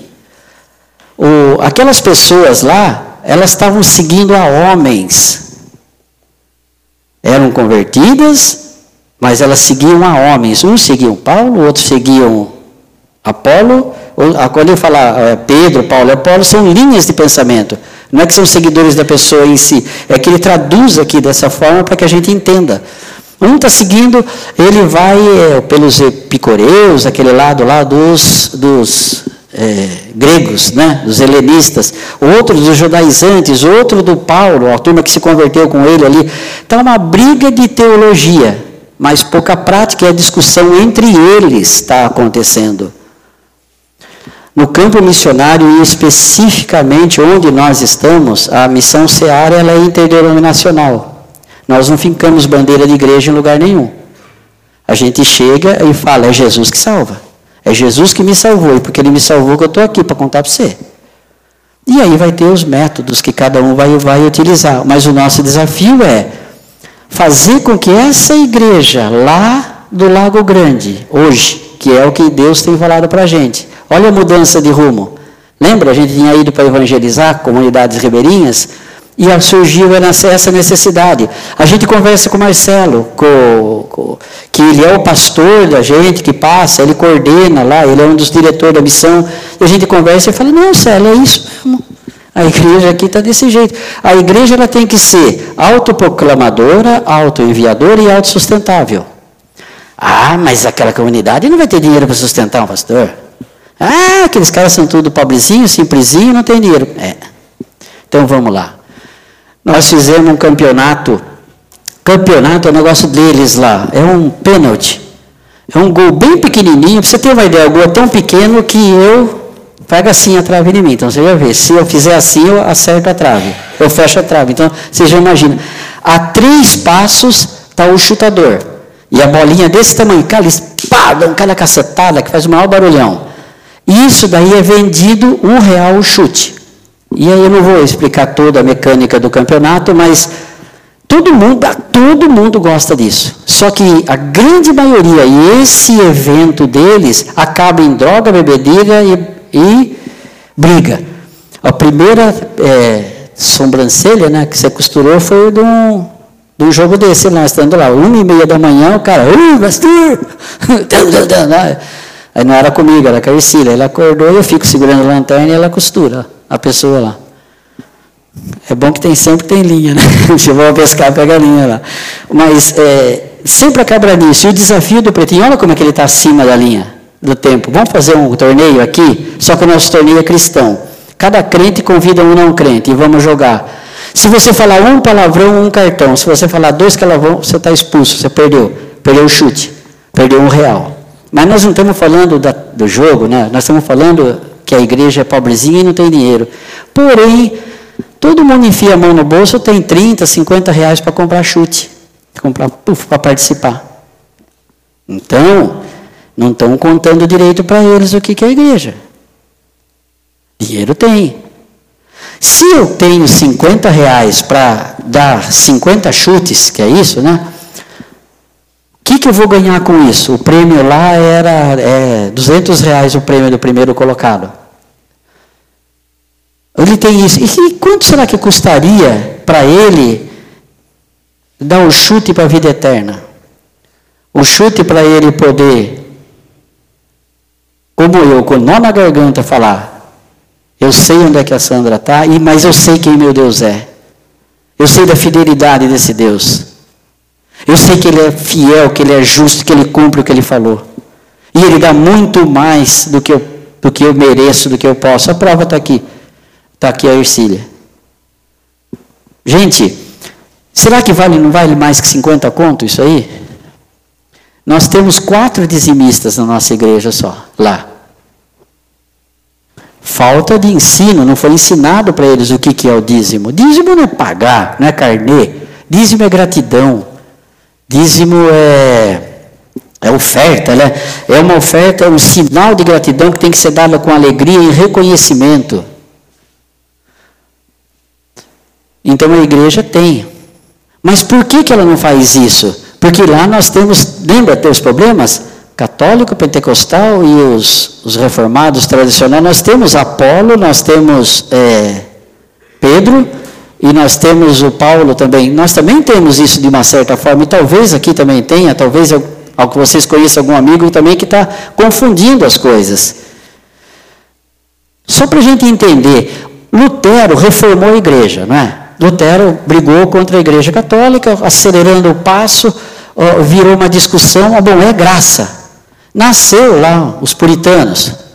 O, aquelas pessoas lá, elas estavam seguindo a homens. Eram convertidas, mas elas seguiam a homens. Uns seguiam Paulo, outros seguiam Apolo. Quando eu falar é, Pedro, Paulo e Apolo, são linhas de pensamento. Não é que são seguidores da pessoa em si, é que ele traduz aqui dessa forma para que a gente entenda. Um está seguindo, ele vai é, pelos epicureus, aquele lado lá dos, dos é, gregos, né, dos helenistas, outro dos judaizantes, outro do Paulo, a turma que se converteu com ele ali. Está uma briga de teologia, mas pouca prática e a discussão entre eles está acontecendo. No campo missionário e especificamente onde nós estamos, a missão Seara ela é interdenominacional. Nós não fincamos bandeira de igreja em lugar nenhum. A gente chega e fala, é Jesus que salva. É Jesus que me salvou, e porque Ele me salvou que eu estou aqui para contar para você. E aí vai ter os métodos que cada um vai, vai utilizar. Mas o nosso desafio é fazer com que essa igreja lá do Lago Grande, hoje, que é o que Deus tem falado para a gente, Olha a mudança de rumo. Lembra, a gente tinha ido para evangelizar comunidades ribeirinhas e surgiu essa necessidade. A gente conversa com o Marcelo, com, com, que ele é o pastor da gente, que passa, ele coordena lá, ele é um dos diretores da missão. E a gente conversa e fala, não, Marcelo, é isso mesmo. A igreja aqui está desse jeito. A igreja ela tem que ser autoproclamadora, autoenviadora e autossustentável. Ah, mas aquela comunidade não vai ter dinheiro para sustentar um pastor. Ah, aqueles caras são tudo pobrezinhos, simplesinho, não tem dinheiro. É. Então vamos lá. Nós fizemos um campeonato. Campeonato é um negócio deles lá. É um pênalti. É um gol bem pequenininho. Para você ter uma ideia, o gol é tão pequeno que eu pega assim a trave em mim. Então você já vê. Se eu fizer assim, eu acerto a trave. Eu fecho a trave. Então você já imagina. A três passos está o chutador. E a bolinha desse tamanho, cara, eles pá, dão cada cacetada que faz o maior barulhão. Isso daí é vendido um real o chute. E aí eu não vou explicar toda a mecânica do campeonato, mas todo mundo, todo mundo gosta disso. Só que a grande maioria, e esse evento deles, acaba em droga, bebedeira e, e briga. A primeira é, sobrancelha né, que você costurou foi de um, de um jogo desse, nós estando lá, uma e meia da manhã, o cara, uh! Aí não era comigo, era com a Ercília. Ela acordou e eu fico segurando a lanterna e ela costura a pessoa lá. É bom que tem sempre tem linha, né? Se vou pescar, pega a linha lá. Mas é, sempre acaba nisso. E o desafio do pretinho, olha como é que ele está acima da linha do tempo. Vamos fazer um torneio aqui, só que o nosso torneio é cristão. Cada crente convida um não crente e vamos jogar. Se você falar um palavrão, um cartão. Se você falar dois palavrão, você está expulso, você perdeu. Perdeu o chute. Perdeu um real. Mas nós não estamos falando da, do jogo, né? nós estamos falando que a igreja é pobrezinha e não tem dinheiro. Porém, todo mundo enfia a mão no bolso, tem 30, 50 reais para comprar chute, para participar. Então, não estão contando direito para eles o que, que é a igreja. Dinheiro tem. Se eu tenho 50 reais para dar 50 chutes, que é isso, né? Que, que eu vou ganhar com isso? O prêmio lá era é, 200 reais o prêmio do primeiro colocado. Ele tem isso. E quanto será que custaria para ele dar o um chute para a vida eterna? o chute para ele poder, como eu, com nó na garganta, falar: Eu sei onde é que a Sandra está, mas eu sei quem meu Deus é. Eu sei da fidelidade desse Deus. Eu sei que Ele é fiel, que Ele é justo, que Ele cumpre o que Ele falou. E Ele dá muito mais do que eu, do que eu mereço, do que eu posso. A prova está aqui. Está aqui a Ercília. Gente, será que vale, não vale mais que 50 conto isso aí? Nós temos quatro dizimistas na nossa igreja só, lá. Falta de ensino, não foi ensinado para eles o que, que é o dízimo. Dízimo não é pagar, não é carnê. Dízimo é gratidão. Dízimo é, é oferta, né? é uma oferta, é um sinal de gratidão que tem que ser dado com alegria e reconhecimento. Então a igreja tem. Mas por que, que ela não faz isso? Porque lá nós temos, lembra ter os problemas? Católico, pentecostal e os, os reformados tradicionais, nós temos Apolo, nós temos é, Pedro e nós temos o Paulo também. Nós também temos isso de uma certa forma, e talvez aqui também tenha, talvez ao que vocês conheçam algum amigo também que está confundindo as coisas. Só para a gente entender, Lutero reformou a igreja, não é? Lutero brigou contra a Igreja Católica, acelerando o passo, virou uma discussão, ah, bom, é graça. Nasceu lá os puritanos.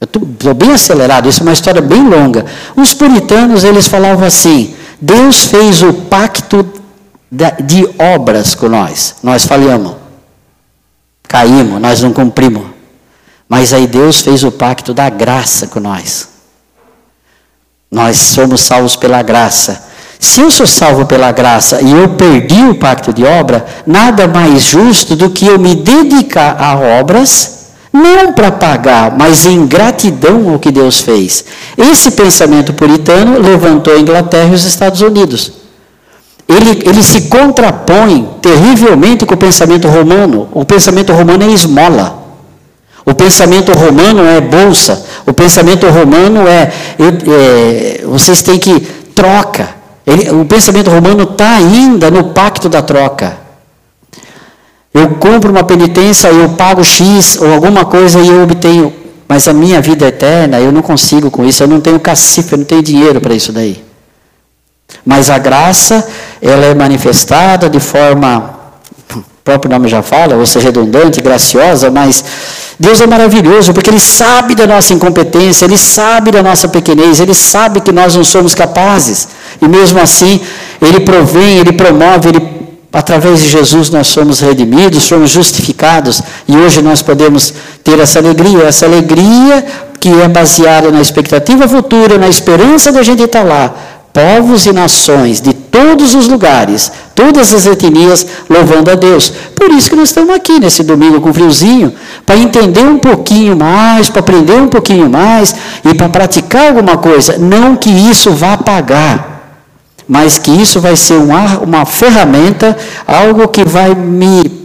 Estou bem acelerado, isso é uma história bem longa. Os puritanos, eles falavam assim, Deus fez o pacto de obras com nós. Nós falhamos, caímos, nós não cumprimos. Mas aí Deus fez o pacto da graça com nós. Nós somos salvos pela graça. Se eu sou salvo pela graça e eu perdi o pacto de obra, nada mais justo do que eu me dedicar a obras, não para pagar, mas em gratidão ao que Deus fez. Esse pensamento puritano levantou a Inglaterra e os Estados Unidos. Ele, ele se contrapõe terrivelmente com o pensamento romano. O pensamento romano é esmola. O pensamento romano é bolsa. O pensamento romano é, é vocês têm que troca. Ele, o pensamento romano está ainda no pacto da troca. Eu compro uma penitência, eu pago X ou alguma coisa e eu obtenho. Mas a minha vida eterna, eu não consigo com isso. Eu não tenho cacife, eu não tenho dinheiro para isso daí. Mas a graça, ela é manifestada de forma, o próprio nome já fala, vou ser redundante, graciosa, mas Deus é maravilhoso porque Ele sabe da nossa incompetência, Ele sabe da nossa pequenez, Ele sabe que nós não somos capazes. E mesmo assim, Ele provém, Ele promove, Ele, através de Jesus nós somos redimidos, somos justificados. E hoje nós podemos ter essa alegria, essa alegria que é baseada na expectativa futura, na esperança da gente estar lá povos e nações de todos os lugares, todas as etnias louvando a Deus. Por isso que nós estamos aqui nesse domingo com friozinho, para entender um pouquinho mais, para aprender um pouquinho mais e para praticar alguma coisa. Não que isso vá pagar, mas que isso vai ser uma, uma ferramenta, algo que vai me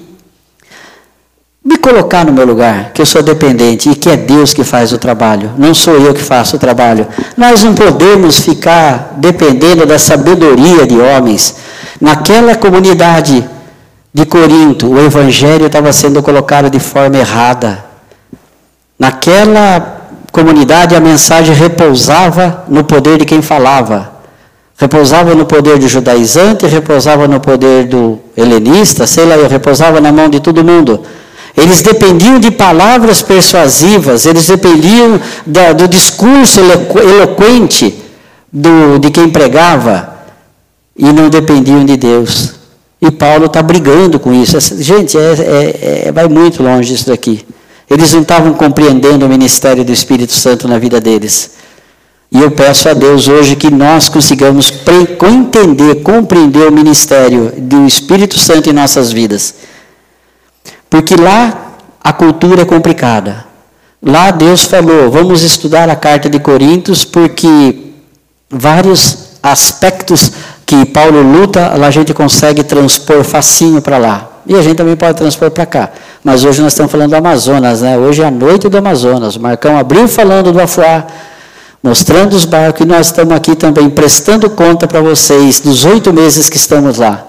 me colocar no meu lugar, que eu sou dependente e que é Deus que faz o trabalho, não sou eu que faço o trabalho. Nós não podemos ficar dependendo da sabedoria de homens. Naquela comunidade de Corinto, o evangelho estava sendo colocado de forma errada. Naquela comunidade, a mensagem repousava no poder de quem falava. Repousava no poder do judaizante, repousava no poder do helenista, sei lá, repousava na mão de todo mundo. Eles dependiam de palavras persuasivas, eles dependiam da, do discurso eloquente do, de quem pregava e não dependiam de Deus. E Paulo está brigando com isso. Gente, é, é, é, vai muito longe isso daqui. Eles não estavam compreendendo o ministério do Espírito Santo na vida deles. E eu peço a Deus hoje que nós consigamos entender, compreender o ministério do Espírito Santo em nossas vidas. Porque lá a cultura é complicada. Lá Deus falou: vamos estudar a carta de Coríntios, porque vários aspectos que Paulo luta, a gente consegue transpor facinho para lá. E a gente também pode transpor para cá. Mas hoje nós estamos falando do Amazonas, né? Hoje é a noite do Amazonas. O Marcão abriu falando do Afuá, mostrando os barcos, e nós estamos aqui também prestando conta para vocês dos oito meses que estamos lá.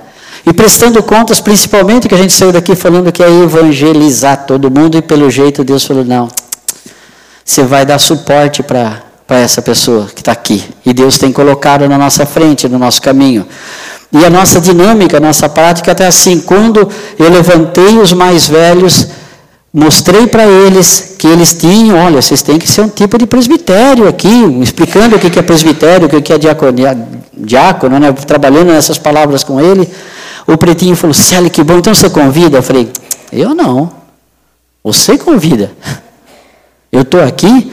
E prestando contas, principalmente que a gente saiu daqui falando que é evangelizar todo mundo, e pelo jeito Deus falou: não, você vai dar suporte para essa pessoa que está aqui. E Deus tem colocado na nossa frente, no nosso caminho. E a nossa dinâmica, a nossa prática até assim, quando eu levantei os mais velhos, mostrei para eles que eles tinham, olha, vocês têm que ser um tipo de presbitério aqui, explicando o que é presbitério, o que é diácono, né, trabalhando nessas palavras com ele. O pretinho falou, Célio, que bom, então você convida? Eu falei, eu não, você convida. Eu estou aqui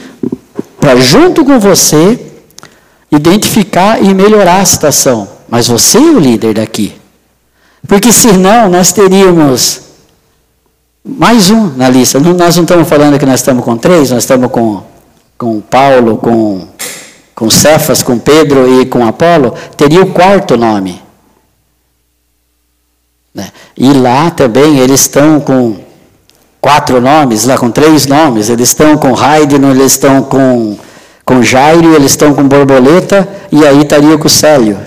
para, junto com você, identificar e melhorar a situação. Mas você é o líder daqui. Porque senão nós teríamos mais um na lista. Nós não estamos falando que nós estamos com três, nós estamos com, com Paulo, com, com Cefas, com Pedro e com Apolo. Teria o quarto nome. Né? E lá também eles estão com quatro nomes, lá com três nomes. Eles estão com Haydn, eles estão com, com Jairo, eles estão com Borboleta, e aí estaria com Célio.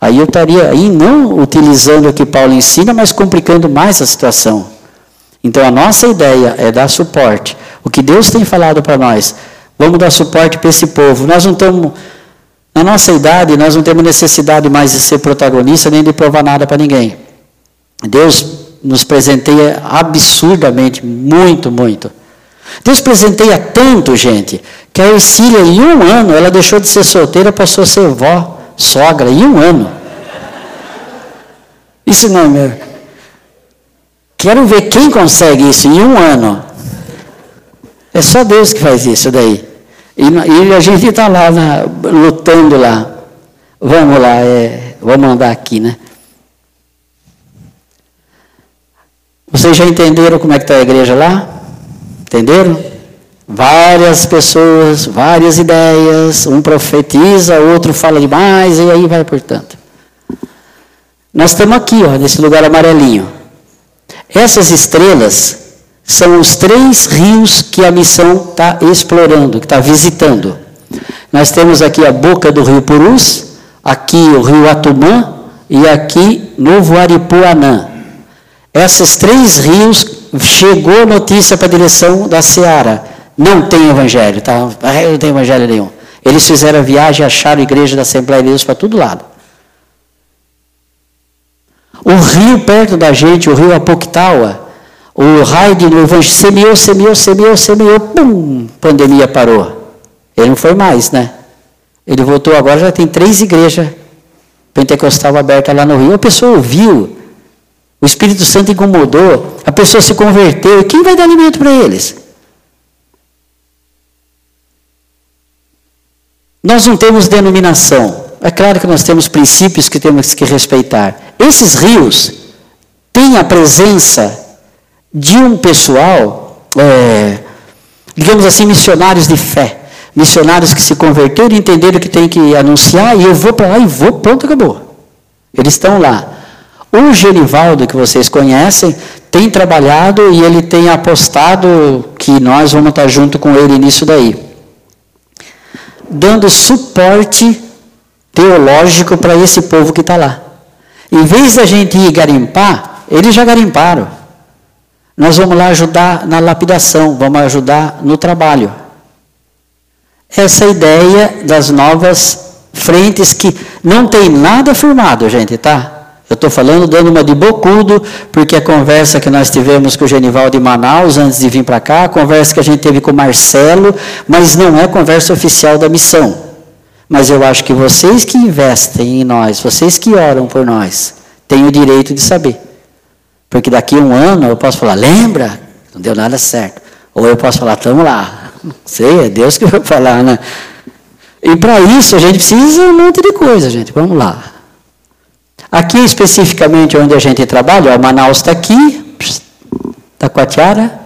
Aí eu estaria aí não utilizando o que Paulo ensina, mas complicando mais a situação. Então a nossa ideia é dar suporte. O que Deus tem falado para nós, vamos dar suporte para esse povo. Nós não estamos, na nossa idade, nós não temos necessidade mais de ser protagonista nem de provar nada para ninguém. Deus nos presenteia absurdamente, muito, muito. Deus presenteia tanto, gente, que a Ercília, em um ano, ela deixou de ser solteira, passou a ser vó sogra em um ano. Isso não é. Quero ver quem consegue isso em um ano. É só Deus que faz isso daí. E, e a gente está lá na, lutando lá. Vamos lá, é, vamos andar aqui, né? Vocês já entenderam como é que está a igreja lá? Entenderam? Várias pessoas, várias ideias, um profetiza, outro fala demais, e aí vai portanto. Nós estamos aqui, ó, nesse lugar amarelinho. Essas estrelas são os três rios que a missão está explorando, que está visitando. Nós temos aqui a boca do rio Purus, aqui o rio Atumã e aqui Novo Aripuanã. Esses três rios chegou notícia para a direção da Seara não tem evangelho, tá? Não tem evangelho nenhum. Eles fizeram a viagem acharam a igreja da Assembleia de Deus para todo lado. O rio perto da gente, o rio Apoctawa, o raio de evangelho semeou, semeou, semeou, semeou, pum, pandemia parou. Ele não foi mais, né? Ele voltou agora, já tem três igrejas pentecostal abertas lá no rio. A pessoa ouviu, o Espírito Santo incomodou, a pessoa se converteu, e quem vai dar alimento para eles? Nós não temos denominação. É claro que nós temos princípios que temos que respeitar. Esses rios têm a presença de um pessoal, é, digamos assim, missionários de fé. Missionários que se converteram entenderam que tem que anunciar, e eu vou para lá e vou, pronto, acabou. Eles estão lá. O Genivaldo, que vocês conhecem, tem trabalhado e ele tem apostado que nós vamos estar junto com ele nisso daí dando suporte teológico para esse povo que está lá. Em vez da gente ir garimpar, eles já garimparam. Nós vamos lá ajudar na lapidação, vamos ajudar no trabalho. Essa ideia das novas frentes que não tem nada firmado, gente, tá? Eu estou falando dando uma de bocudo, porque a conversa que nós tivemos com o Genival de Manaus antes de vir para cá, a conversa que a gente teve com o Marcelo, mas não é conversa oficial da missão. Mas eu acho que vocês que investem em nós, vocês que oram por nós, têm o direito de saber. Porque daqui a um ano eu posso falar, lembra? Não deu nada certo. Ou eu posso falar, estamos lá. Não sei, é Deus que vai falar, né? E para isso a gente precisa um monte de coisa, gente. Vamos lá. Aqui especificamente onde a gente trabalha, ó, Manaus está aqui, Taquatiara.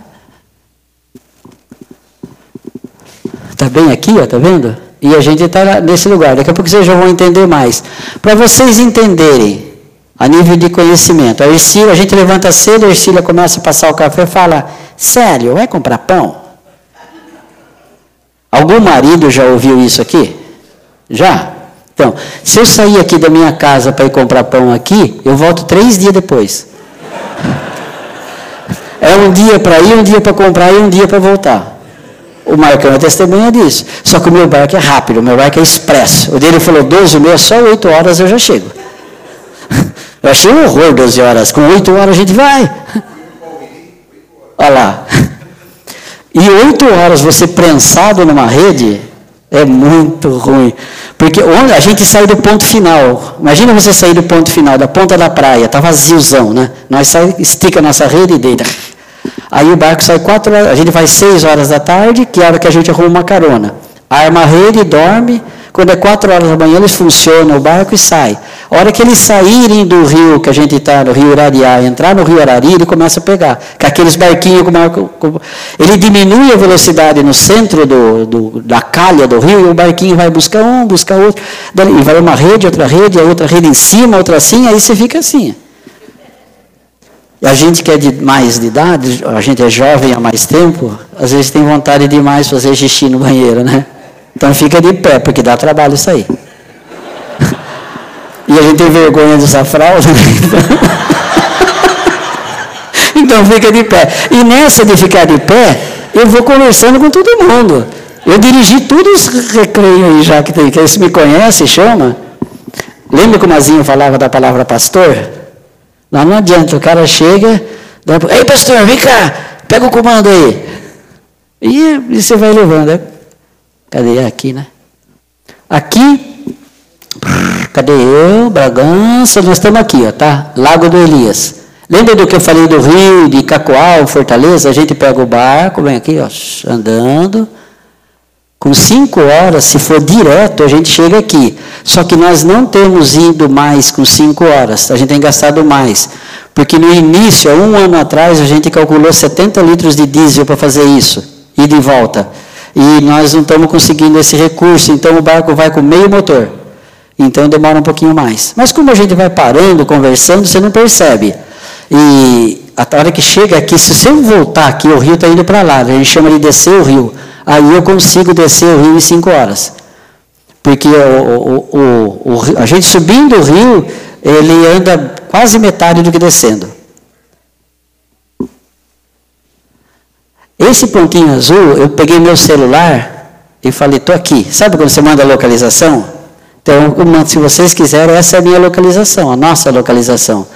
Está bem aqui, ó, tá vendo? E a gente está nesse lugar. Daqui a pouco vocês já vão entender mais. Para vocês entenderem a nível de conhecimento. A Ercília, a gente levanta cedo, a Ercília começa a passar o café e fala, sério, vai comprar pão? Algum marido já ouviu isso aqui? Já? Então, se eu sair aqui da minha casa para ir comprar pão aqui, eu volto três dias depois. É um dia para ir, um dia para comprar e um dia para voltar. O Marcão é testemunha disso. Só que o meu barco é rápido, o meu barco é expresso. O dele falou 12 meia, só 8 horas eu já chego. Eu achei um horror 12 horas. Com 8 horas a gente vai. Olha lá. E 8 horas você prensado numa rede é muito ruim. Porque onde a gente sai do ponto final. Imagina você sair do ponto final, da ponta da praia, está vaziozão, né? Nós sai, estica a nossa rede e deita. Aí o barco sai quatro horas, a gente vai seis horas da tarde, que é a hora que a gente arruma uma carona. Arma a rede, dorme, quando é quatro horas da manhã, eles funcionam o barco e sai. A hora que eles saírem do rio, que a gente está no rio Urariá, entrar no rio Arari, ele começa a pegar. Com aqueles barquinhos, com, ele diminui a velocidade no centro do, do, da calha do rio, e o barquinho vai buscar um, buscar outro. E vai uma rede, outra rede, outra rede em cima, outra assim, aí você fica assim. E a gente que é de mais de idade, a gente é jovem há mais tempo, às vezes tem vontade de mais fazer xixi no banheiro, né? Então fica de pé, porque dá trabalho isso aí. E a gente tem vergonha dessa fralda. então fica de pé. E nessa de ficar de pé, eu vou conversando com todo mundo. Eu dirigi todos os recreios aí já que tem, que eles me conhecem, chama. Lembra que o Mazinho falava da palavra pastor? Lá não adianta, o cara chega, ei pastor, vem cá, pega o comando aí. E, e você vai levando. Né? Cadê? Aqui, né? Aqui, cadê eu? Bragança, nós estamos aqui, ó, tá? Lago do Elias. Lembra do que eu falei do rio, de Cacoal, Fortaleza? A gente pega o barco, vem aqui, ó, andando. Com cinco horas, se for direto, a gente chega aqui. Só que nós não temos ido mais com cinco horas, a gente tem gastado mais. Porque no início, há um ano atrás, a gente calculou 70 litros de diesel para fazer isso, e de volta e nós não estamos conseguindo esse recurso, então o barco vai com meio motor. Então demora um pouquinho mais. Mas como a gente vai parando, conversando, você não percebe. E a hora que chega aqui, se você voltar aqui, o rio está indo para lá, a gente chama de descer o rio. Aí eu consigo descer o rio em cinco horas. Porque o, o, o, a gente subindo o rio, ele anda quase metade do que descendo. Esse pontinho azul, eu peguei meu celular e falei, estou aqui. Sabe quando você manda a localização? Então, se vocês quiserem, essa é a minha localização, a nossa localização.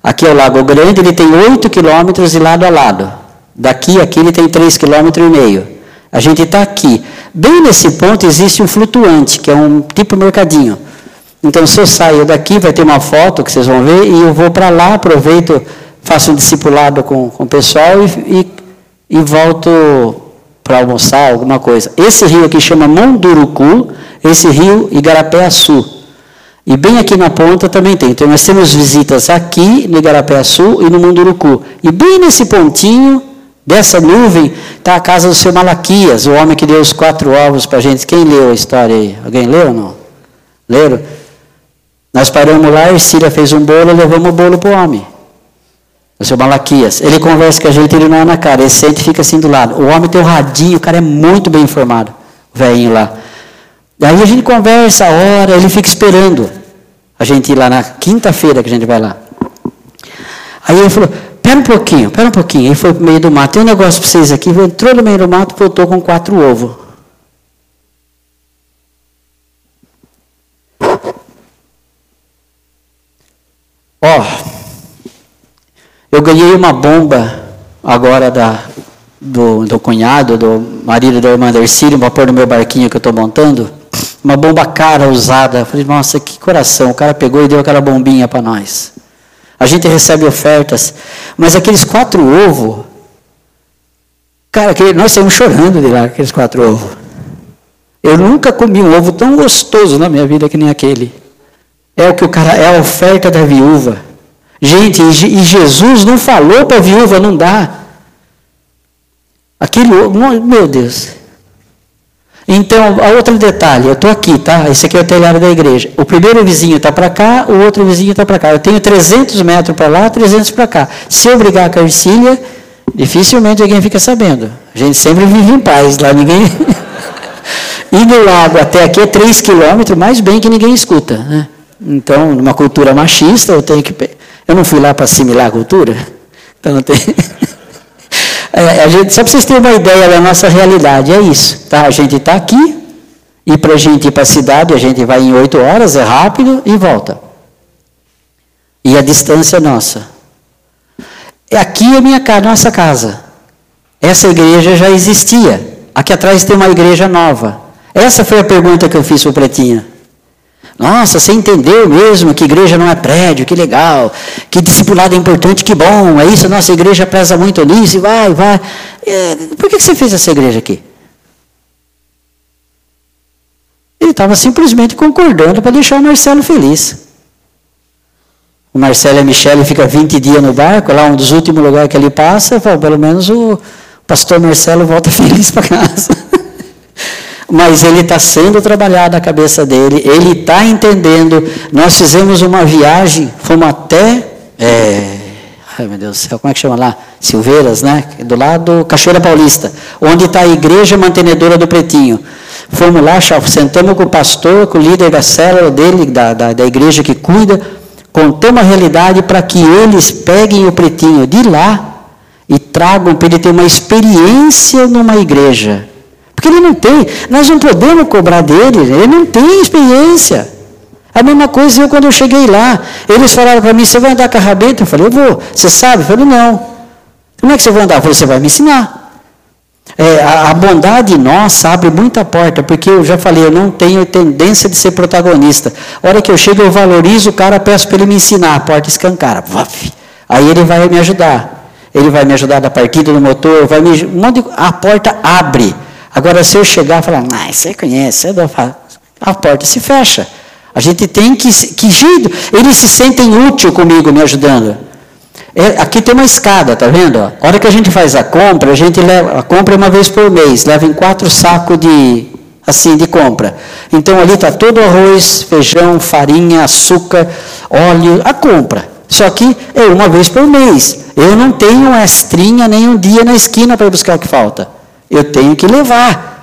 Aqui é o Lago Grande, ele tem 8 quilômetros de lado a lado. Daqui aqui ele tem 3,5 km. A gente está aqui. Bem nesse ponto existe um flutuante, que é um tipo mercadinho. Então, se eu saio daqui, vai ter uma foto que vocês vão ver, e eu vou para lá, aproveito, faço um discipulado com, com o pessoal e, e e volto para almoçar, alguma coisa. Esse rio aqui chama Munduruku, esse rio Igarapé-Açu. E bem aqui na ponta também tem. Então nós temos visitas aqui no Igarapé-Açu e no Munduruku. E bem nesse pontinho dessa nuvem está a casa do seu Malaquias, o homem que deu os quatro ovos para a gente. Quem leu a história aí? Alguém leu ou não? Leram? Nós paramos lá, e Síria fez um bolo, levamos o bolo para o homem. O seu Malaquias. Ele conversa com a gente, ele não é na cara, ele sente e fica assim do lado. O homem tem um radinho, o cara é muito bem informado, o velhinho lá. Daí a gente conversa a hora, ele fica esperando a gente ir lá na quinta-feira que a gente vai lá. Aí ele falou, pera um pouquinho, pera um pouquinho. Ele foi pro meio do mato, tem um negócio para vocês aqui, entrou no meio do mato, voltou com quatro ovos. Ó, oh, eu ganhei uma bomba agora da, do, do cunhado, do marido da irmã Dercílio, para pôr no meu barquinho que eu estou montando. Uma bomba cara usada. Eu falei, nossa, que coração. O cara pegou e deu aquela bombinha para nós. A gente recebe ofertas. Mas aqueles quatro ovos, cara, nós saímos chorando de lá, aqueles quatro ovos. Eu nunca comi um ovo tão gostoso na minha vida que nem aquele. É o que o cara, é a oferta da viúva. Gente, e Jesus não falou para a viúva, não dá. Aquele, meu Deus. Então, outro detalhe, eu estou aqui, tá? Esse aqui é o telhado da igreja. O primeiro vizinho está para cá, o outro vizinho está para cá. Eu tenho 300 metros para lá, 300 para cá. Se eu brigar com a Ercília, dificilmente alguém fica sabendo. A gente sempre vive em paz lá, ninguém. E do lago até aqui é 3 quilômetros, mais bem que ninguém escuta. Né? Então, numa cultura machista, eu tenho que. Eu não fui lá para assimilar a cultura. Então, não tem. É, a gente, só para vocês terem uma ideia da nossa realidade, é isso. Tá? A gente está aqui, e para a gente ir para a cidade, a gente vai em oito horas, é rápido, e volta. E a distância é nossa. Aqui é minha nossa casa. Essa igreja já existia. Aqui atrás tem uma igreja nova. Essa foi a pergunta que eu fiz para o Pretinho. Nossa, você entendeu mesmo que igreja não é prédio, que legal, que discipulado é importante, que bom, é isso, nossa igreja preza muito nisso, e vai, vai. É, por que você fez essa igreja aqui? Ele estava simplesmente concordando para deixar o Marcelo feliz. O Marcelo e a Michelle ficam 20 dias no barco, lá um dos últimos lugares que ele passa, fala, pelo menos o pastor Marcelo volta feliz para casa. Mas ele está sendo trabalhado a cabeça dele, ele está entendendo. Nós fizemos uma viagem, fomos até. É, ai meu Deus do céu, como é que chama lá? Silveiras, né? Do lado Cachoeira Paulista, onde está a igreja mantenedora do Pretinho. Fomos lá, sentamos com o pastor, com o líder da célula dele, da, da, da igreja que cuida, contamos a realidade para que eles peguem o pretinho de lá e tragam para ele ter uma experiência numa igreja. Porque ele não tem, nós não podemos cobrar dele, ele não tem experiência. A mesma coisa eu quando eu cheguei lá, eles falaram para mim, você vai andar com a rabeta? Eu falei, eu vou. Você sabe? Eu falei, não. Como é que você vai andar? Você vai me ensinar. É, a, a, bondade nossa abre muita porta, porque eu já falei, eu não tenho tendência de ser protagonista. A hora que eu chego, eu valorizo o cara, peço para ele me ensinar, a porta escancara. Aí ele vai me ajudar. Ele vai me ajudar da partida do motor, vai me, a porta abre. Agora, se eu chegar e falar, ah, você conhece, a porta se fecha. A gente tem que, que eles se sentem útil comigo me ajudando. É, aqui tem uma escada, tá vendo? A hora que a gente faz a compra, a gente leva, a compra é uma vez por mês, leva em quatro sacos de, assim, de compra. Então ali está todo arroz, feijão, farinha, açúcar, óleo, a compra. Só que é uma vez por mês. Eu não tenho estrinha nem um dia na esquina para buscar o que falta. Eu tenho que levar.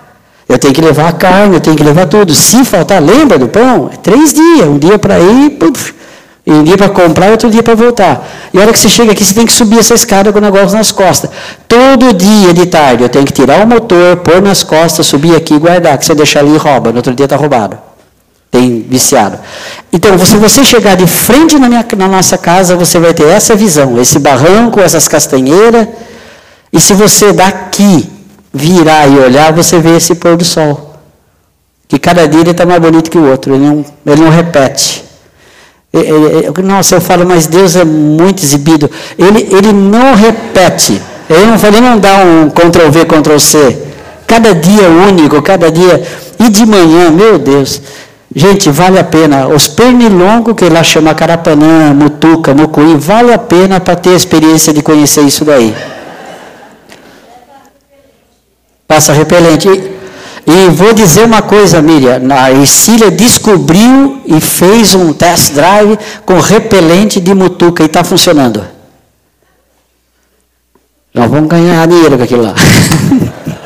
Eu tenho que levar a carne, eu tenho que levar tudo. Se faltar, lembra do pão? É três dias. Um dia para ir, puf, um dia para comprar, outro dia para voltar. E a hora que você chega aqui, você tem que subir essa escada com o negócio nas costas. Todo dia de tarde eu tenho que tirar o motor, pôr nas costas, subir aqui e guardar. Que você deixar ali rouba. No outro dia está roubado. Tem viciado. Então, se você chegar de frente na, minha, na nossa casa, você vai ter essa visão, esse barranco, essas castanheiras. E se você daqui virar e olhar, você vê esse pôr do sol. Que cada dia ele está mais bonito que o outro, ele não, ele não repete. Nossa, eu falo, mas Deus é muito exibido. Ele, ele não repete. Ele não, ele não dá um Ctrl V, Ctrl C. Cada dia é único, cada dia. E de manhã, meu Deus. Gente, vale a pena. Os pernilongos, que lá chama Carapanã, Mutuca, Mucuí, vale a pena para ter a experiência de conhecer isso daí. Passa repelente. E vou dizer uma coisa, Miriam. A Ercília descobriu e fez um test drive com repelente de mutuca e está funcionando. Nós vamos ganhar dinheiro com aquilo lá.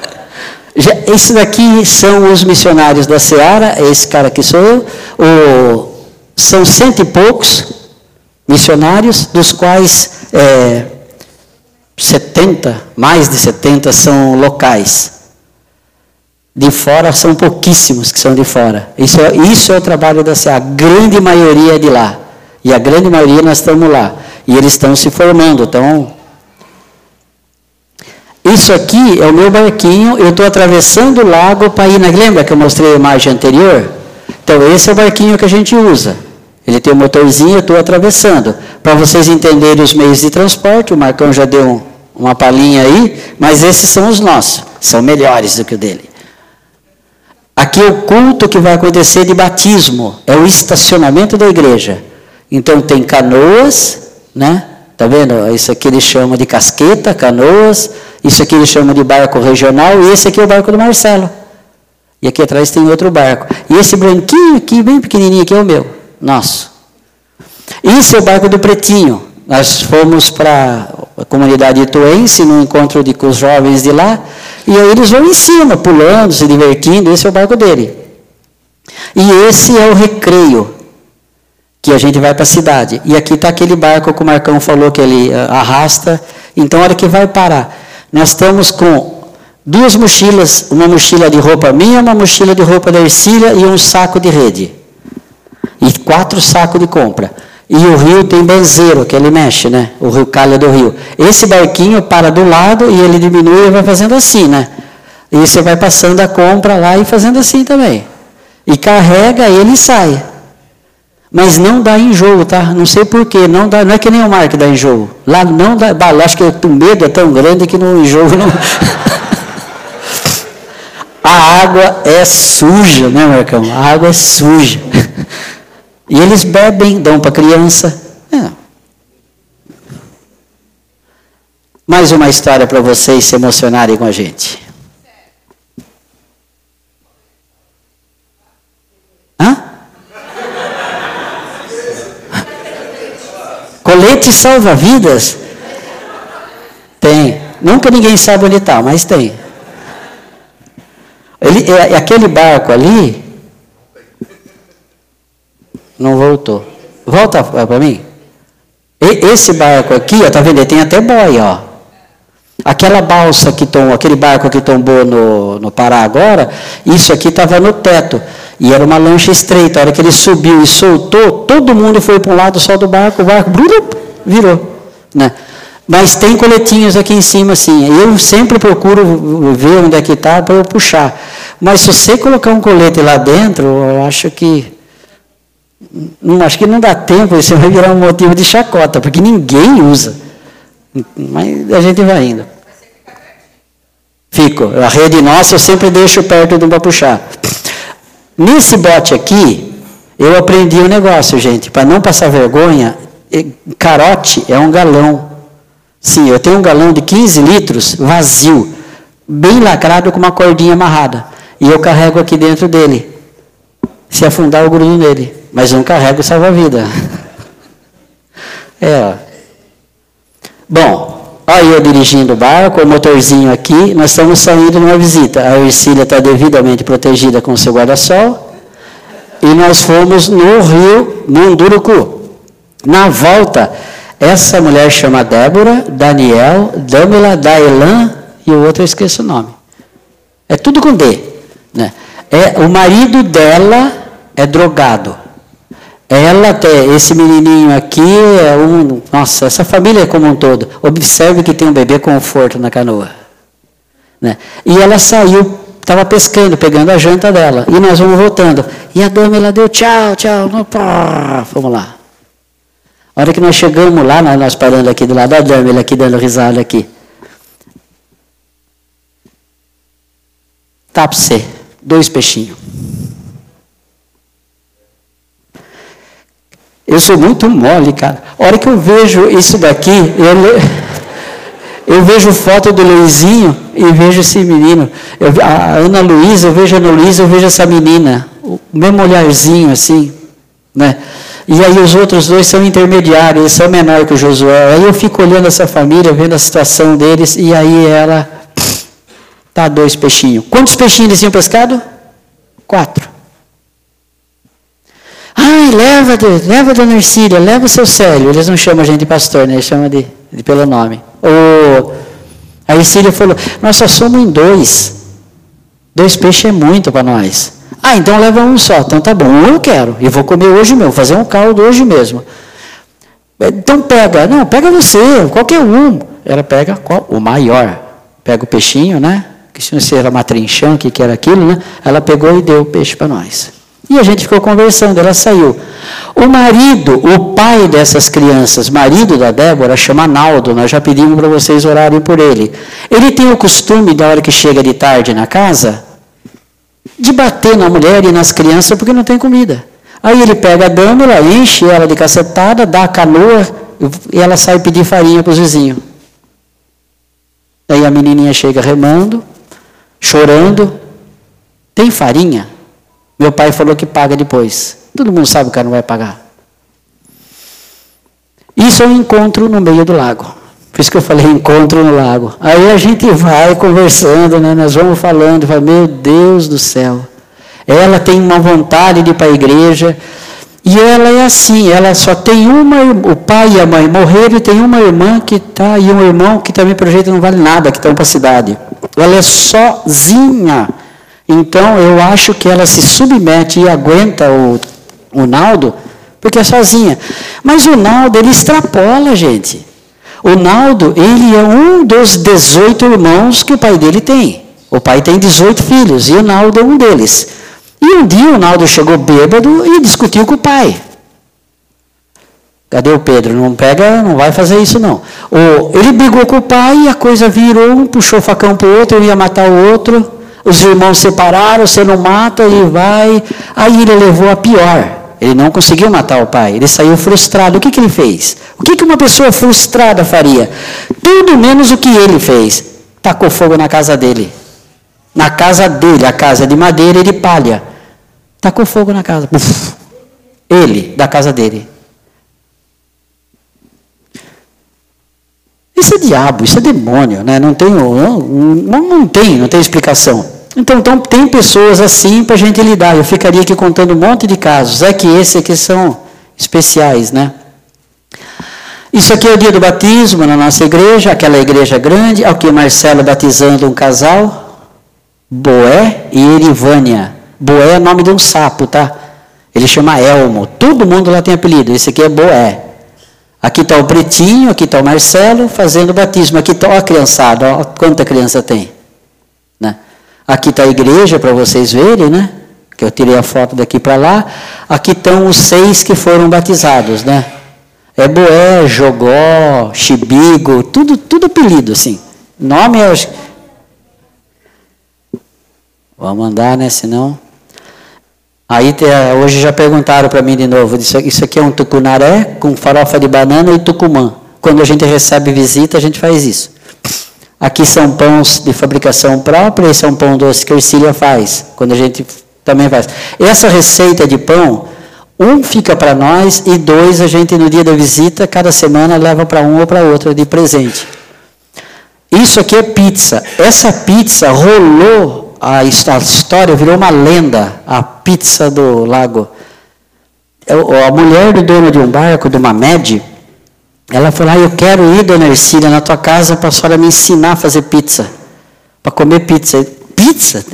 Esses daqui são os missionários da Seara, esse cara aqui sou eu. O, são cento e poucos missionários, dos quais é, 70, mais de 70 são locais. De fora são pouquíssimos que são de fora. Isso é, isso é o trabalho da CA. A grande maioria é de lá. E a grande maioria nós estamos lá. E eles estão se formando. Então, isso aqui é o meu barquinho. Eu estou atravessando o lago para ir na. Lembra que eu mostrei a imagem anterior? Então, esse é o barquinho que a gente usa. Ele tem um motorzinho, eu estou atravessando. Para vocês entenderem os meios de transporte, o Marcão já deu um, uma palhinha aí, mas esses são os nossos. São melhores do que o dele. Aqui é o culto que vai acontecer de batismo, é o estacionamento da igreja. Então tem canoas, né? Tá vendo? Isso aqui eles chamam de casqueta, canoas. Isso aqui eles chamam de barco regional. E esse aqui é o barco do Marcelo. E aqui atrás tem outro barco. E esse branquinho aqui, bem pequenininho aqui, é o meu nosso. Isso é o barco do Pretinho. Nós fomos para a comunidade ituense, no encontro de, com os jovens de lá, e aí eles vão em cima, pulando, se divertindo, esse é o barco dele. E esse é o recreio, que a gente vai para a cidade. E aqui está aquele barco que o Marcão falou que ele uh, arrasta, então a hora que vai parar. Nós estamos com duas mochilas, uma mochila de roupa minha, uma mochila de roupa da Ercília e um saco de rede. E quatro sacos de compra. E o rio tem benzeiro, que ele mexe, né? O rio calha do rio. Esse barquinho para do lado e ele diminui e vai fazendo assim, né? E você vai passando a compra lá e fazendo assim também. E carrega ele e sai. Mas não dá enjoo, tá? Não sei porquê. Não, dá, não é que nem o mar que dá enjoo. Lá não dá. Acho que o medo é tão grande que no enjoo não. a água é suja, né, Marcão? A água é suja. E eles bebem, dão para a criança. É. Mais uma história para vocês se emocionarem com a gente. Hã? Colete salva-vidas? Tem. Nunca ninguém sabe onde está, mas tem. Ele, é, é aquele barco ali, não voltou. Volta para mim. E, esse barco aqui, ó, tá vendo? Tem até boia, ó. Aquela balsa que tombou, aquele barco que tombou no, no Pará agora, isso aqui estava no teto. E era uma lancha estreita. A hora que ele subiu e soltou, todo mundo foi para um lado só do barco, o barco virou. Né? Mas tem coletinhos aqui em cima, assim. Eu sempre procuro ver onde é que está para eu puxar. Mas se você colocar um colete lá dentro, eu acho que acho que não dá tempo, isso vai virar um motivo de chacota, porque ninguém usa. Mas a gente vai indo. Fico. A rede nossa eu sempre deixo perto do puxar. Nesse bote aqui, eu aprendi um negócio, gente. Para não passar vergonha, carote é um galão. Sim, eu tenho um galão de 15 litros vazio, bem lacrado com uma cordinha amarrada. E eu carrego aqui dentro dele. Se afundar, eu grudo nele mas não carrega o salva-vida. É, ó. Bom, olha eu dirigindo o barco, o motorzinho aqui, nós estamos saindo numa visita. A Ercília está devidamente protegida com seu guarda-sol. E nós fomos no rio Munduruku. Na volta, essa mulher chama Débora, Daniel, Damila, Daelan e o outro eu esqueço o nome. É tudo com D. Né? É, o marido dela é drogado. Ela tem, esse menininho aqui é um, nossa, essa família é como um todo. Observe que tem um bebê conforto na canoa. Né? E ela saiu, estava pescando, pegando a janta dela. E nós vamos voltando. E a dama ela deu tchau, tchau, no, pá, vamos lá. A hora que nós chegamos lá, nós parando aqui do lado da dama, ele aqui dando risada aqui. Tá você, dois peixinhos. Eu sou muito mole, cara. A hora que eu vejo isso daqui, eu, eu vejo foto do Luizinho e vejo esse menino. Eu, a Ana Luísa, eu vejo a Ana Luísa, eu vejo essa menina. O mesmo olharzinho assim, né? E aí os outros dois são intermediários, eles são menor que o Josué. Aí eu fico olhando essa família, vendo a situação deles, e aí ela tá dois peixinhos. Quantos peixinhos eles tinham pescado? Quatro. Ai, leva, leva a dona Ercília, leva o seu Célio. Eles não chamam a gente de pastor, né? Eles chamam de, de pelo nome. O, a Ercília falou, nós só somos em dois. Dois peixes é muito para nós. Ah, então leva um só. Então tá bom, eu quero. E vou comer hoje mesmo, fazer um caldo hoje mesmo. Então pega, não, pega você, qualquer um. Ela pega qual? o maior. Pega o peixinho, né? Que se era matrinchão, o que, que era aquilo, né? Ela pegou e deu o peixe para nós. E a gente ficou conversando, ela saiu. O marido, o pai dessas crianças, marido da Débora, chama Naldo, nós já pedimos para vocês orarem por ele. Ele tem o costume, da hora que chega de tarde na casa, de bater na mulher e nas crianças porque não tem comida. Aí ele pega a Dâmara, enche ela de cacetada, dá a canoa e ela sai pedir farinha para os vizinhos. Aí a menininha chega remando, chorando. Tem farinha? Meu pai falou que paga depois. Todo mundo sabe que o cara não vai pagar. Isso é um encontro no meio do lago. Por isso que eu falei encontro no lago. Aí a gente vai conversando, né? nós vamos falando, fala, meu Deus do céu. Ela tem uma vontade de ir para a igreja. E ela é assim, ela só tem uma, o pai e a mãe morreram e tem uma irmã que está, e um irmão que também, para jeito, não vale nada, que estão para a cidade. Ela é sozinha. Então, eu acho que ela se submete e aguenta o, o Naldo, porque é sozinha. Mas o Naldo, ele extrapola, gente. O Naldo, ele é um dos 18 irmãos que o pai dele tem. O pai tem 18 filhos e o Naldo é um deles. E um dia o Naldo chegou bêbado e discutiu com o pai. Cadê o Pedro? Não pega, não vai fazer isso não. ele brigou com o pai e a coisa virou, um puxou o facão para o outro, ia matar o outro. Os irmãos separaram, você não mata, ele vai. Aí ele levou a pior. Ele não conseguiu matar o pai, ele saiu frustrado. O que, que ele fez? O que, que uma pessoa frustrada faria? Tudo menos o que ele fez. Tacou fogo na casa dele. Na casa dele, a casa de madeira e de palha. Tacou fogo na casa. Uf. Ele, da casa dele. Isso é diabo, isso é demônio, né? não, tem, não, não tem, não tem explicação. Então, então tem pessoas assim para a gente lidar. Eu ficaria aqui contando um monte de casos. É que esses aqui são especiais, né? Isso aqui é o dia do batismo na nossa igreja, aquela igreja grande. Aqui Marcelo batizando um casal, Boé e Erivânia. Boé é nome de um sapo, tá? Ele chama Elmo. Todo mundo lá tem apelido. Esse aqui é Boé. Aqui está o Pretinho, aqui está o Marcelo fazendo batismo. Aqui está a criançada, ó, quanta criança tem. Aqui está a igreja para vocês verem, né? Que eu tirei a foto daqui para lá. Aqui estão os seis que foram batizados, né? É Boé, Jogó, Chibigo, tudo, tudo apelido, assim. Nome é. Vamos andar, né? Senão. Aí hoje já perguntaram para mim de novo. Isso aqui é um tucunaré com farofa de banana e tucumã. Quando a gente recebe visita, a gente faz isso. Aqui são pães de fabricação própria, esse é um pão doce que a Ercília faz, quando a gente também faz. Essa receita de pão, um fica para nós e dois a gente no dia da visita, cada semana leva para um ou para outro de presente. Isso aqui é pizza. Essa pizza rolou, a história virou uma lenda, a pizza do lago. É a mulher do dono de um barco, de uma MED, ela falou: ah, Eu quero ir, dona Ercília, na tua casa para a senhora me ensinar a fazer pizza. Para comer pizza. Pizza?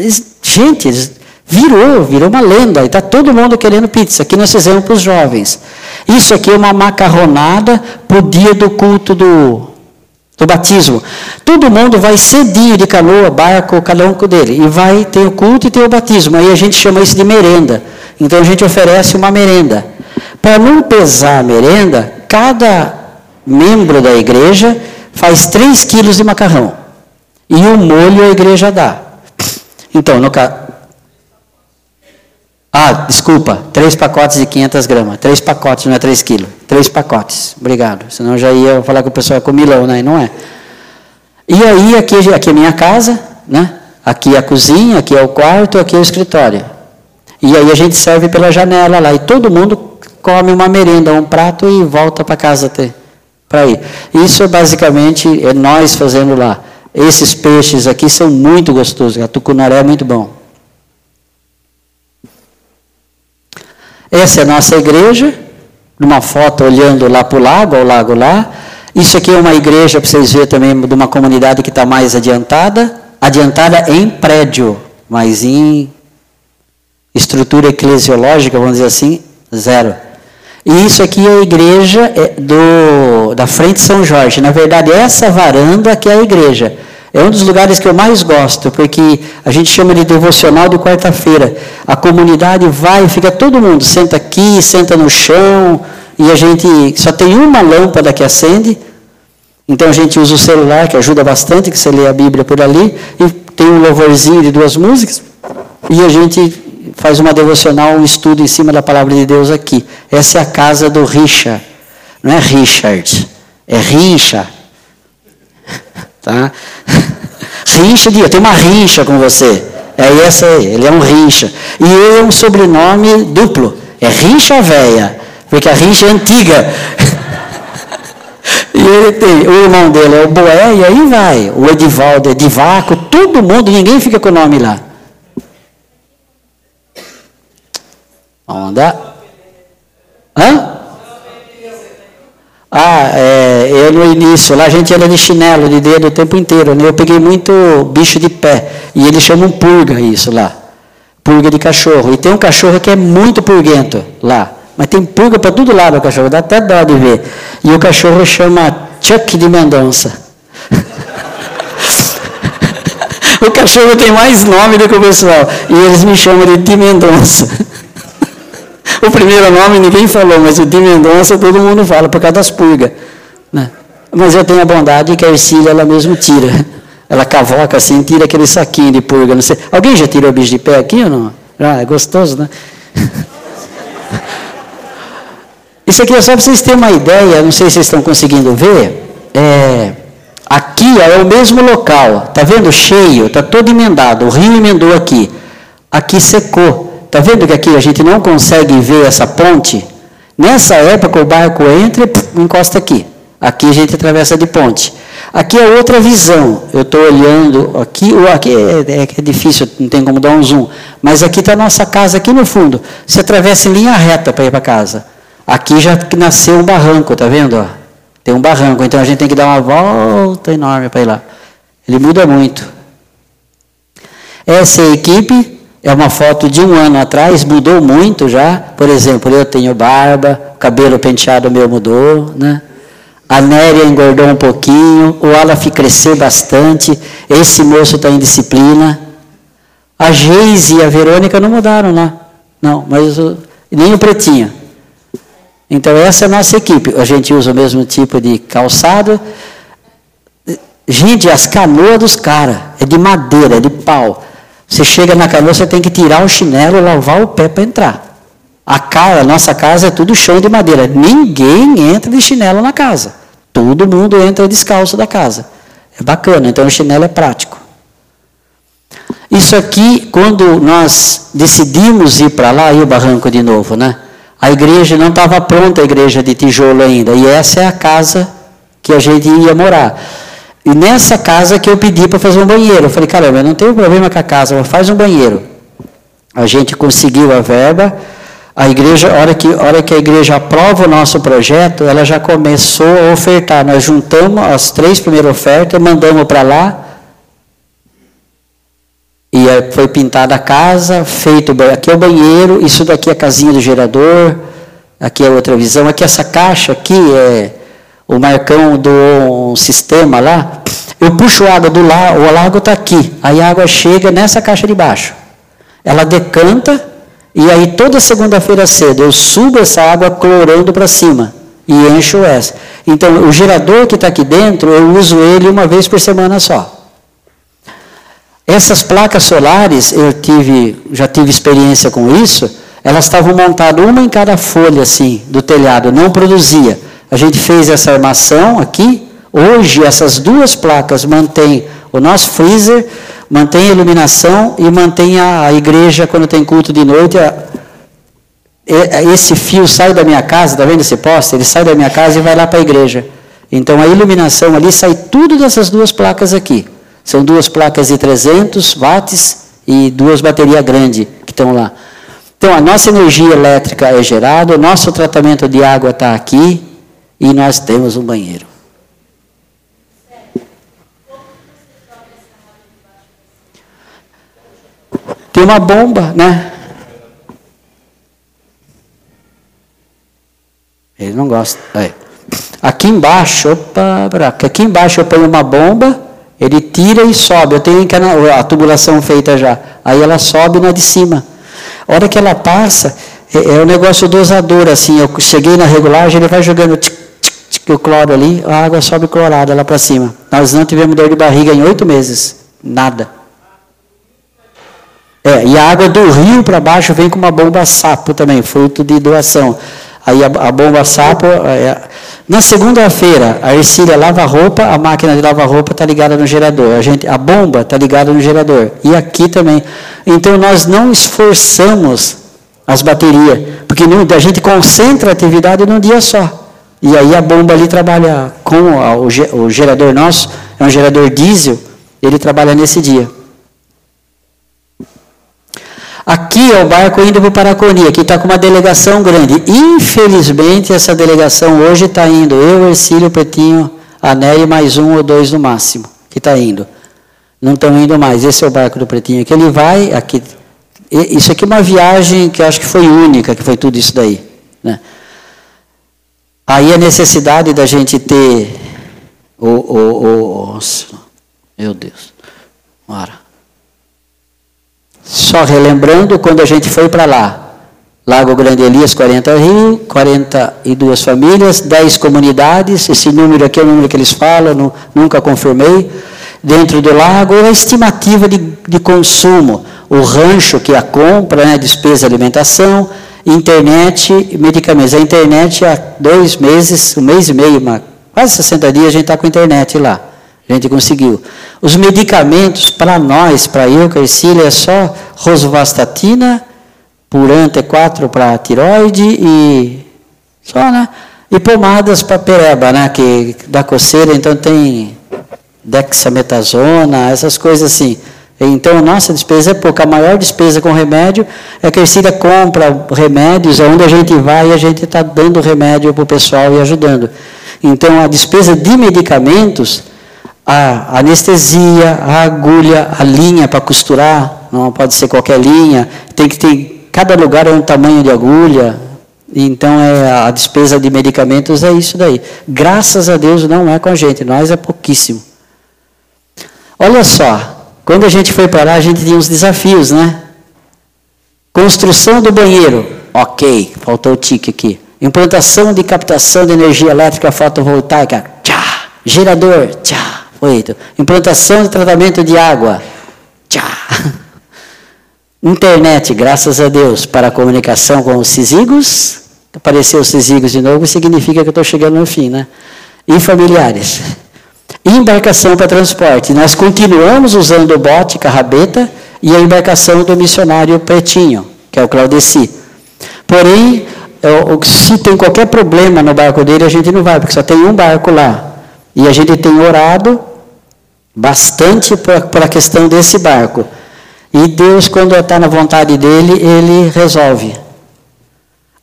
Gente, virou, virou uma lenda. E está todo mundo querendo pizza. Aqui nós fizemos para os jovens. Isso aqui é uma macarronada para o dia do culto do, do batismo. Todo mundo vai cedinho de canoa, barco, cada um dele. E vai, tem o culto e tem o batismo. Aí a gente chama isso de merenda. Então a gente oferece uma merenda. Para não pesar a merenda, cada membro da igreja, faz 3 quilos de macarrão. E o molho a igreja dá. Então, no caso. Ah, desculpa, três pacotes de 500 gramas. Três pacotes, não é 3 quilos. Três pacotes. Obrigado. Senão já ia falar que o pessoal é comilão, né? Não é. E aí, aqui, aqui é a minha casa, né? Aqui é a cozinha, aqui é o quarto, aqui é o escritório. E aí a gente serve pela janela lá. E todo mundo come uma merenda, um prato e volta para casa ter para ir. Isso é basicamente é nós fazendo lá. Esses peixes aqui são muito gostosos. A tucunaré é muito bom. Essa é a nossa igreja, numa foto olhando lá para o lago, ao lago lá. Isso aqui é uma igreja, para vocês verem também, de uma comunidade que está mais adiantada. Adiantada em prédio, mas em estrutura eclesiológica, vamos dizer assim, zero. E isso aqui é a igreja é, do, da frente São Jorge. Na verdade, essa varanda que é a igreja. É um dos lugares que eu mais gosto, porque a gente chama de devocional de quarta-feira. A comunidade vai, fica todo mundo, senta aqui, senta no chão, e a gente só tem uma lâmpada que acende. Então a gente usa o celular, que ajuda bastante, que você lê a Bíblia por ali, e tem um louvorzinho de duas músicas, e a gente faz uma devocional, um estudo em cima da palavra de Deus aqui. Essa é a casa do Richard. Não é Richard, é Rincha. Tá? Richard, eu tenho uma rincha com você. É essa aí, ele é um rincha. E ele é um sobrenome duplo. É rincha véia, porque a rincha é antiga. e ele tem, o irmão dele é o Boé, e aí vai. O Edivaldo é Divaco, todo mundo, ninguém fica com o nome lá. Onda. Hã? Ah, é, eu no início, lá a gente anda de chinelo, de dedo o tempo inteiro, né? Eu peguei muito bicho de pé, e eles chamam purga isso lá. Purga de cachorro. E tem um cachorro que é muito purguento lá. Mas tem purga para todo lado o cachorro, dá até dó de ver. E o cachorro chama Chuck de Mendonça. o cachorro tem mais nome do que o pessoal. E eles me chamam de Tim Mendonça. o primeiro nome ninguém falou, mas o Tim Mendonça todo mundo fala, por causa das purgas. Né? Mas eu tenho a bondade que a Ercília ela mesmo tira. Ela cavoca assim, tira aquele saquinho de purga. Não sei. Alguém já tirou bicho de pé aqui ou não? Ah, é gostoso, né? Isso aqui é só para vocês terem uma ideia, não sei se vocês estão conseguindo ver. É, aqui é o mesmo local, tá vendo? Cheio, tá todo emendado. O rio emendou aqui. Aqui secou. Tá vendo que aqui a gente não consegue ver essa ponte? Nessa época o barco entra e encosta aqui. Aqui a gente atravessa de ponte. Aqui é outra visão. Eu estou olhando aqui, aqui é, é, é, difícil, não tem como dar um zoom. Mas aqui está a nossa casa, aqui no fundo. Você atravessa em linha reta para ir para casa. Aqui já nasceu um barranco, tá vendo? Tem um barranco, então a gente tem que dar uma volta enorme para ir lá. Ele muda muito. Essa é a equipe, é uma foto de um ano atrás, mudou muito já. Por exemplo, eu tenho barba, cabelo penteado meu mudou, né? A Néria engordou um pouquinho, o Alaf cresceu bastante, esse moço está em disciplina. A Geise e a Verônica não mudaram lá. Não, mas o, nem o pretinho. Então, essa é a nossa equipe. A gente usa o mesmo tipo de calçado. Gente, as canoas dos caras é de madeira, é de pau. Você chega na canoa, você tem que tirar o chinelo lavar o pé para entrar. A, casa, nossa casa é tudo chão de madeira. Ninguém entra de chinelo na casa. Todo mundo entra descalço da casa. É bacana, então o chinelo é prático. Isso aqui, quando nós decidimos ir para lá, e o barranco de novo, né? A igreja não estava pronta, a igreja de tijolo ainda. E essa é a casa que a gente ia morar. E nessa casa que eu pedi para fazer um banheiro. Eu falei, caramba, eu não tenho problema com a casa, faz um banheiro. A gente conseguiu a verba. A igreja, hora que, a hora que a igreja aprova o nosso projeto, ela já começou a ofertar. Nós juntamos as três primeiras ofertas, mandamos para lá. E foi pintada a casa, feito aqui é o banheiro, isso daqui é a casinha do gerador, aqui é outra visão, aqui essa caixa aqui é o Marcão do sistema lá. Eu puxo água do lago, o lago está aqui, aí a água chega nessa caixa de baixo. Ela decanta e aí toda segunda-feira cedo eu subo essa água clorando para cima e encho essa. Então o gerador que está aqui dentro eu uso ele uma vez por semana só. Essas placas solares, eu tive, já tive experiência com isso, elas estavam montadas uma em cada folha assim do telhado, não produzia. A gente fez essa armação aqui. Hoje essas duas placas mantêm o nosso freezer, mantém a iluminação e mantém a, a igreja quando tem culto de noite. A, esse fio sai da minha casa, está vendo esse poste? Ele sai da minha casa e vai lá para a igreja. Então a iluminação ali sai tudo dessas duas placas aqui. São duas placas de 300 watts e duas baterias grandes que estão lá. Então, a nossa energia elétrica é gerada, o nosso tratamento de água está aqui e nós temos um banheiro. Tem uma bomba, né? Ele não gosta. É. Aqui embaixo, opa, aqui embaixo eu ponho uma bomba ele tira e sobe. Eu tenho a tubulação feita já. Aí ela sobe na de cima. A hora que ela passa, é, é um negócio dosador, assim. Eu cheguei na regulagem, ele vai jogando tic, o cloro ali, a água sobe clorada lá para cima. Nós não tivemos dor de barriga em oito meses. Nada. É, e a água do rio para baixo vem com uma bomba sapo também, fruto de doação. Aí a, a bomba sapo. É, na segunda-feira, a Ercília lava roupa, a máquina de lavar roupa está ligada no gerador. A, gente, a bomba está ligada no gerador. E aqui também. Então nós não esforçamos as baterias, porque a gente concentra a atividade num dia só. E aí a bomba ali trabalha com a, o, o gerador nosso, é um gerador diesel, ele trabalha nesse dia. Aqui é o barco indo para o Paraconi, aqui está com uma delegação grande. Infelizmente, essa delegação hoje está indo, eu, Ercílio, Pretinho, a Nery, mais um ou dois no máximo, que está indo. Não estão indo mais, esse é o barco do Pretinho, que ele vai, aqui, isso aqui é uma viagem que eu acho que foi única, que foi tudo isso daí. Né? Aí a necessidade da gente ter o, o, o meu Deus, ora. Só relembrando, quando a gente foi para lá, Lago Grande Elias, 40 Rio, 42 famílias, 10 comunidades, esse número aqui é o número que eles falam, não, nunca confirmei. Dentro do lago, a estimativa de, de consumo, o rancho que a compra, né, despesa de alimentação, internet e medicamentos. A internet há dois meses, um mês e meio, uma, quase 60 dias a gente está com internet lá. A gente conseguiu. Os medicamentos, para nós, para eu, Carcília, é só rosuvastatina, Puran T4 para tiroide e só, né? E pomadas para pereba, né? Que dá coceira, então tem dexametasona, essas coisas assim. Então, nossa despesa é pouca. A maior despesa com remédio é que a Ercília compra remédios, aonde a gente vai e a gente está dando remédio para o pessoal e ajudando. Então, a despesa de medicamentos, a anestesia, a agulha, a linha para costurar, não pode ser qualquer linha, tem que ter, cada lugar é um tamanho de agulha, então é, a despesa de medicamentos é isso daí. Graças a Deus não é com a gente, nós é pouquíssimo. Olha só, quando a gente foi para lá, a gente tinha uns desafios, né? Construção do banheiro, ok, faltou o tique aqui. Implantação de captação de energia elétrica fotovoltaica, tchá. Gerador, tchá, feito. Implantação de tratamento de água, tchá. Internet, graças a Deus, para a comunicação com os cisigos. Apareceu os cisigos de novo, significa que eu estou chegando no fim, né? E familiares embarcação para transporte. Nós continuamos usando o bote, carrabeta, e a embarcação do missionário Pretinho, que é o Claudeci. Porém, se tem qualquer problema no barco dele, a gente não vai, porque só tem um barco lá. E a gente tem orado bastante para a questão desse barco. E Deus, quando está na vontade dele, ele resolve.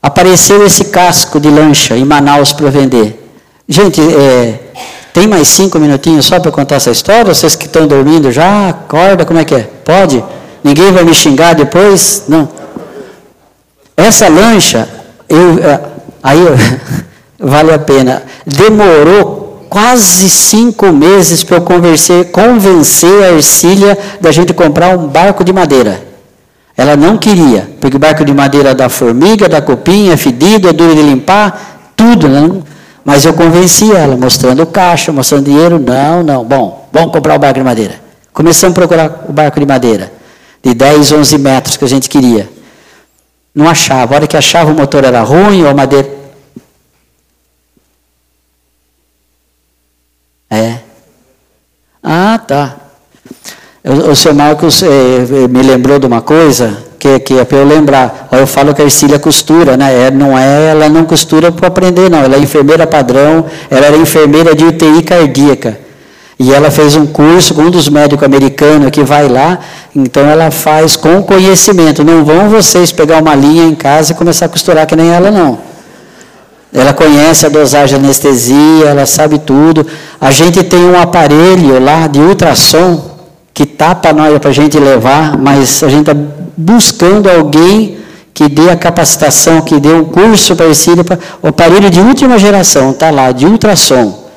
Apareceu esse casco de lancha em Manaus para vender. Gente, é, tem mais cinco minutinhos só para contar essa história? Vocês que estão dormindo já, acorda, como é que é? Pode? Ninguém vai me xingar depois? Não. Essa lancha, eu, é, aí vale a pena. Demorou quase cinco meses para eu convencer, convencer a Ercília da gente comprar um barco de madeira. Ela não queria, porque o barco de madeira da formiga, da copinha, é fedido, é duro de limpar, tudo. Né? Mas eu convenci ela, mostrando o caixa, mostrando dinheiro. Não, não. Bom, vamos comprar o barco de madeira. Começamos a procurar o barco de madeira. De 10, 11 metros que a gente queria. Não achava. A hora que achava o motor era ruim ou a madeira. É. Ah, tá. O, senhor Marcos eh, me lembrou de uma coisa que, que é para eu lembrar. Eu falo que a Ercília costura, né? É, não é, ela não costura para aprender, não. Ela é enfermeira padrão, ela era enfermeira de UTI cardíaca. E ela fez um curso com um dos médicos americanos que vai lá, então ela faz com conhecimento. Não vão vocês pegar uma linha em casa e começar a costurar que nem ela, não. Ela conhece a dosagem de anestesia, ela sabe tudo. A gente tem um aparelho lá de ultrassom que tapa nós para a gente levar, mas a gente está buscando alguém que dê a capacitação, que dê um curso para esse o aparelho de última geração, está lá, de ultrassom.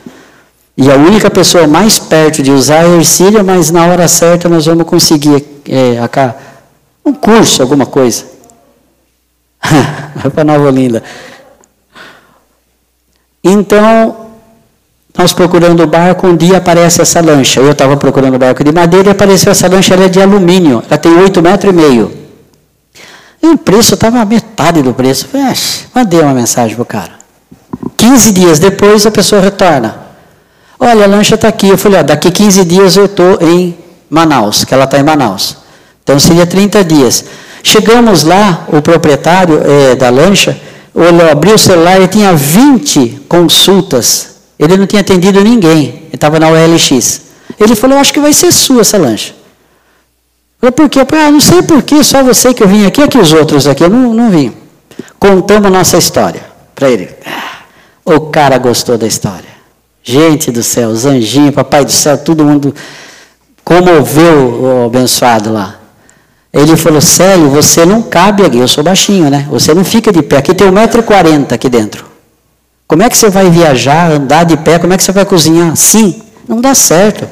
E a única pessoa mais perto de usar é a Ercília, mas na hora certa nós vamos conseguir é, um curso, alguma coisa. Vai para Nova Olinda. Então, nós procurando o barco, um dia aparece essa lancha. Eu estava procurando o barco de madeira e apareceu essa lancha, ela é de alumínio. Ela tem 8 metros e meio. O preço estava a metade do preço. Falei, mandei uma mensagem para o cara. 15 dias depois a pessoa retorna. Olha, a lancha está aqui. Eu falei, daqui 15 dias eu estou em Manaus, que ela está em Manaus. Então seria 30 dias. Chegamos lá, o proprietário é, da lancha olhou, abriu o celular e tinha 20 consultas. Ele não tinha atendido ninguém. Ele estava na OLX. Ele falou, acho que vai ser sua essa lancha. Eu falei, por quê? Eu falei, ah, não sei por quê, só você que eu vim aqui, aqui os outros aqui, eu não, não vim. Contamos a nossa história para ele. O cara gostou da história. Gente do céu, os anjinhos, papai do céu, todo mundo comoveu o abençoado lá. Ele falou, Célio, você não cabe aqui, eu sou baixinho, né? Você não fica de pé. Aqui tem 1,40m aqui dentro. Como é que você vai viajar, andar de pé? Como é que você vai cozinhar? Sim, não dá certo.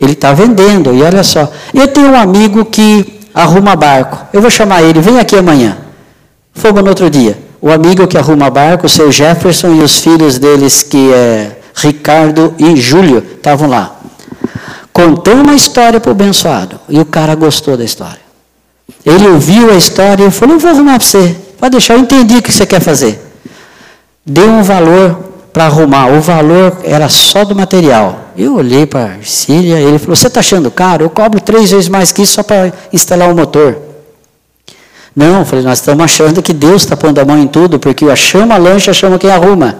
Ele está vendendo, e olha só. Eu tenho um amigo que arruma barco. Eu vou chamar ele, vem aqui amanhã. Fomos no outro dia. O amigo que arruma barco, o seu Jefferson e os filhos deles, que é Ricardo e Júlio, estavam lá. Contou uma história para o abençoado. E o cara gostou da história. Ele ouviu a história e falou: Eu vou arrumar para você. Pode deixar, eu entendi o que você quer fazer. Deu um valor para arrumar. O valor era só do material. Eu olhei para a Ercília, ele falou: Você está achando caro? Eu cobro três vezes mais que isso só para instalar o motor. Não, eu falei: Nós estamos achando que Deus está pondo a mão em tudo, porque eu chama a lancha, chama quem arruma.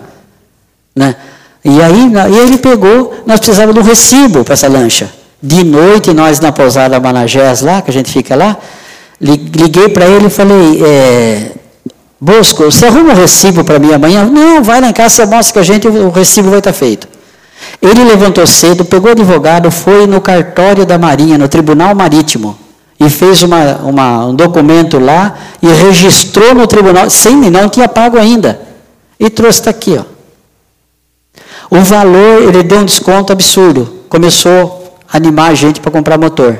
Né? E aí e ele pegou, nós precisávamos de um recibo para essa lancha. De noite, nós na pousada Managés lá, que a gente fica lá, liguei para ele e falei, é, Bosco, você arruma um recibo para mim amanhã? Não, vai lá em casa, mostra que a gente, o recibo vai estar tá feito. Ele levantou cedo, pegou o advogado, foi no cartório da Marinha, no Tribunal Marítimo, e fez uma, uma, um documento lá e registrou no tribunal, sem não tinha pago ainda. E trouxe está aqui, ó. O valor, ele deu um desconto absurdo. Começou a animar a gente para comprar motor.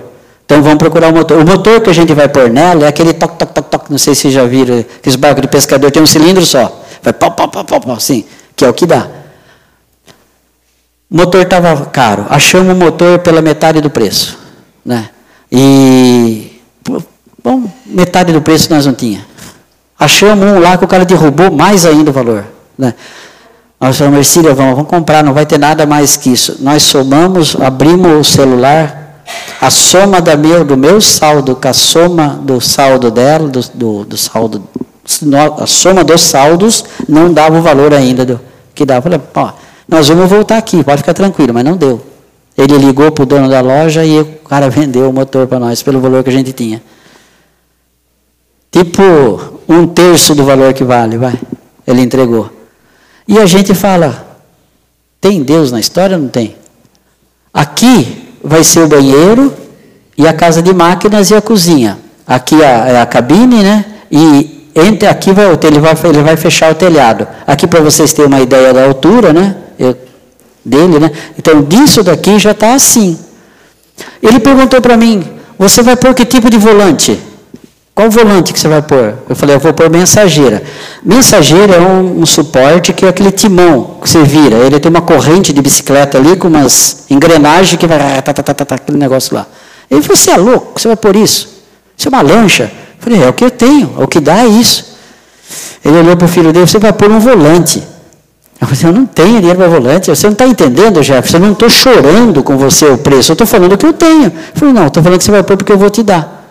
Então vamos procurar o motor. O motor que a gente vai pôr nela é aquele toque, toque, toque, toque. Não sei se já viram, aqueles barcos de pescador tem um cilindro só. Vai pau, pau, pau, pau, pau, assim, que é o que dá. O motor estava caro. Achamos o motor pela metade do preço. Né? E, bom, metade do preço nós não tinha. Achamos um lá que o cara derrubou mais ainda o valor. Né? Nós falamos, Ercília, vamos, vamos comprar, não vai ter nada mais que isso. Nós somamos, abrimos o celular, a soma da meu, do meu saldo com a soma do saldo dela, do, do, do saldo, a soma dos saldos não dava o valor ainda do, que dava. Falei, ó, nós vamos voltar aqui, pode ficar tranquilo, mas não deu. Ele ligou para o dono da loja e o cara vendeu o motor para nós pelo valor que a gente tinha. Tipo um terço do valor que vale, vai. Ele entregou. E a gente fala: tem Deus na história ou não tem? Aqui vai ser o banheiro e a casa de máquinas e a cozinha. Aqui é a cabine, né? E entre aqui vai, ele, vai, ele vai fechar o telhado. Aqui para vocês terem uma ideia da altura, né? Eu, dele, né? Então disso daqui já está assim. Ele perguntou para mim: você vai pôr que tipo de volante? Qual volante que você vai pôr? Eu falei, eu vou pôr mensageira. Mensageira é um, um, suporte que é aquele timão que você vira. Ele tem uma corrente de bicicleta ali com umas engrenagens que vai. Tá, tá, tá, tá, tá aquele negócio lá. Ele falou, você é louco? Você vai pôr isso? Isso é uma lancha. Eu falei, é o que eu tenho, é o que dá é isso. Ele olhou para o filho dele, você vai pôr um volante. Eu falei, eu não tenho dinheiro para volante. Você não está entendendo, Jefferson? Eu não estou chorando com você o preço. Eu estou falando o que eu tenho. Eu falei, não, estou falando que você vai pôr porque eu vou te dar.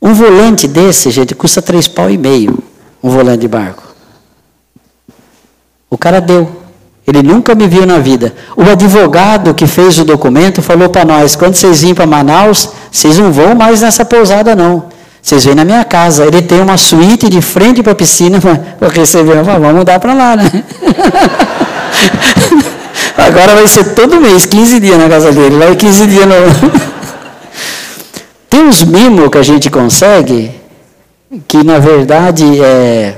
Um volante desse, gente, custa três pau e meio. Um volante de barco. O cara deu. Ele nunca me viu na vida. O advogado que fez o documento falou para nós: quando vocês vêm para Manaus, vocês não vão mais nessa pousada, não. Vocês vêm na minha casa. Ele tem uma suíte de frente para a piscina. Eu recebi, eu falei, vamos mudar para lá, né? Agora vai ser todo mês, 15 dias na casa dele. Vai 15 dias no. Tem uns mimos que a gente consegue, que na verdade é.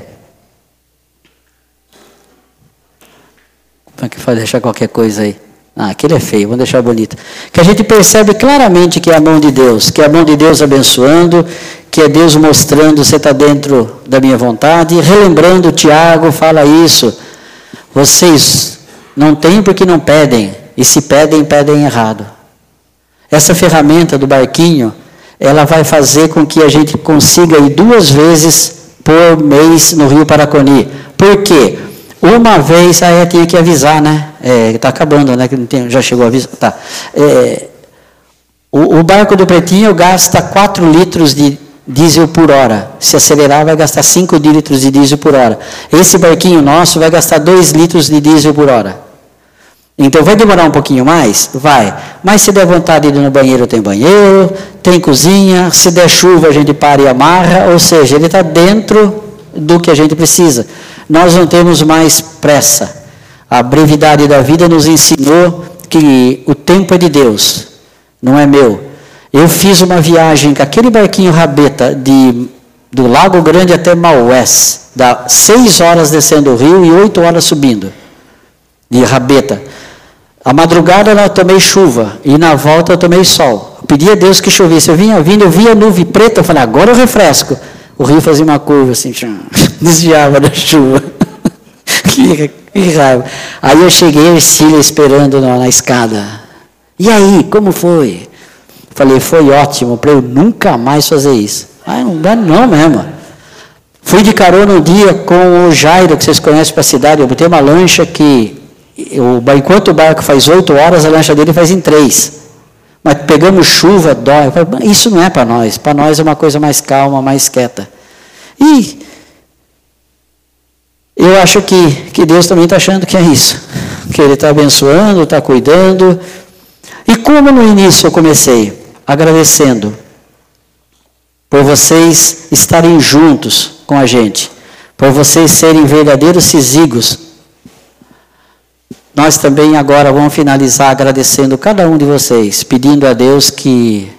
Como é que faz deixar qualquer coisa aí? Ah, aquele é feio, vamos deixar bonito. Que a gente percebe claramente que é a mão de Deus, que é a mão de Deus abençoando, que é Deus mostrando você está dentro da minha vontade. Relembrando, Tiago fala isso. Vocês não têm porque não pedem, e se pedem, pedem errado. Essa ferramenta do barquinho ela vai fazer com que a gente consiga ir duas vezes por mês no Rio Paraconi. Por quê? Uma vez, aí tinha que avisar, né? Está é, acabando, né? Já chegou a avisar. Tá. É, o, o, barco do Pretinho gasta 4 litros de diesel por hora. Se acelerar, vai gastar 5 litros de diesel por hora. Esse barquinho nosso vai gastar 2 litros de diesel por hora. Então vai demorar um pouquinho mais? Vai. Mas se der vontade de ir no banheiro, tem banheiro, tem cozinha. Se der chuva, a gente para e amarra. Ou seja, ele está dentro do que a gente precisa. Nós não temos mais pressa. A brevidade da vida nos ensinou que o tempo é de Deus, não é meu. Eu fiz uma viagem com aquele barquinho rabeta de, do Lago Grande até Maués, dá seis horas descendo o rio e oito horas subindo, de rabeta. A madrugada eu tomei chuva e na volta eu tomei sol. Eu pedi a Deus que chovesse. Eu vinha vindo, eu via nuvem preta, eu falei, agora eu refresco. O rio fazia uma curva assim, desviava da chuva. que, que raiva. Aí eu cheguei, a Ercília esperando na, na escada. E aí, como foi? Falei, foi ótimo, para eu nunca mais fazer isso. Ah, não dá não mesmo. Fui de carona um dia com o Jairo, que vocês conhecem para a cidade. Eu botei uma lancha que, eu, enquanto o barco faz oito horas, a lancha dele faz em três. Mas pegamos chuva, dói. Isso não é para nós. Para nós é uma coisa mais calma, mais quieta. E eu acho que, que Deus também está achando que é isso. Que Ele está abençoando, está cuidando. E como no início eu comecei? agradecendo por vocês estarem juntos com a gente, por vocês serem verdadeiros cisígos. Nós também agora vamos finalizar agradecendo cada um de vocês, pedindo a Deus que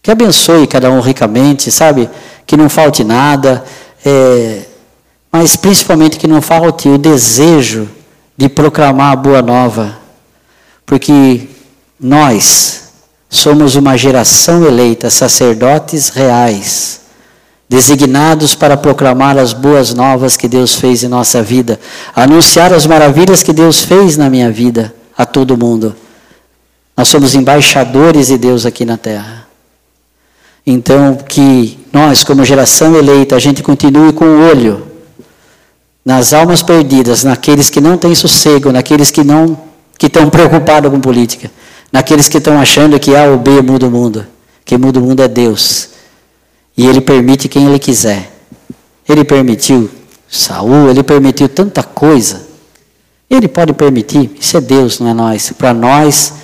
que abençoe cada um ricamente, sabe? Que não falte nada, é, mas principalmente que não falte o desejo de proclamar a boa nova, porque nós Somos uma geração eleita, sacerdotes reais, designados para proclamar as boas novas que Deus fez em nossa vida, anunciar as maravilhas que Deus fez na minha vida a todo mundo. Nós somos embaixadores de Deus aqui na terra. Então, que nós, como geração eleita, a gente continue com o olho nas almas perdidas, naqueles que não têm sossego, naqueles que não que estão preocupados com política naqueles que estão achando que A ou B muda o mundo. Quem muda o mundo é Deus. E Ele permite quem Ele quiser. Ele permitiu Saul, Ele permitiu tanta coisa. Ele pode permitir, isso é Deus, não é nós. Para nós,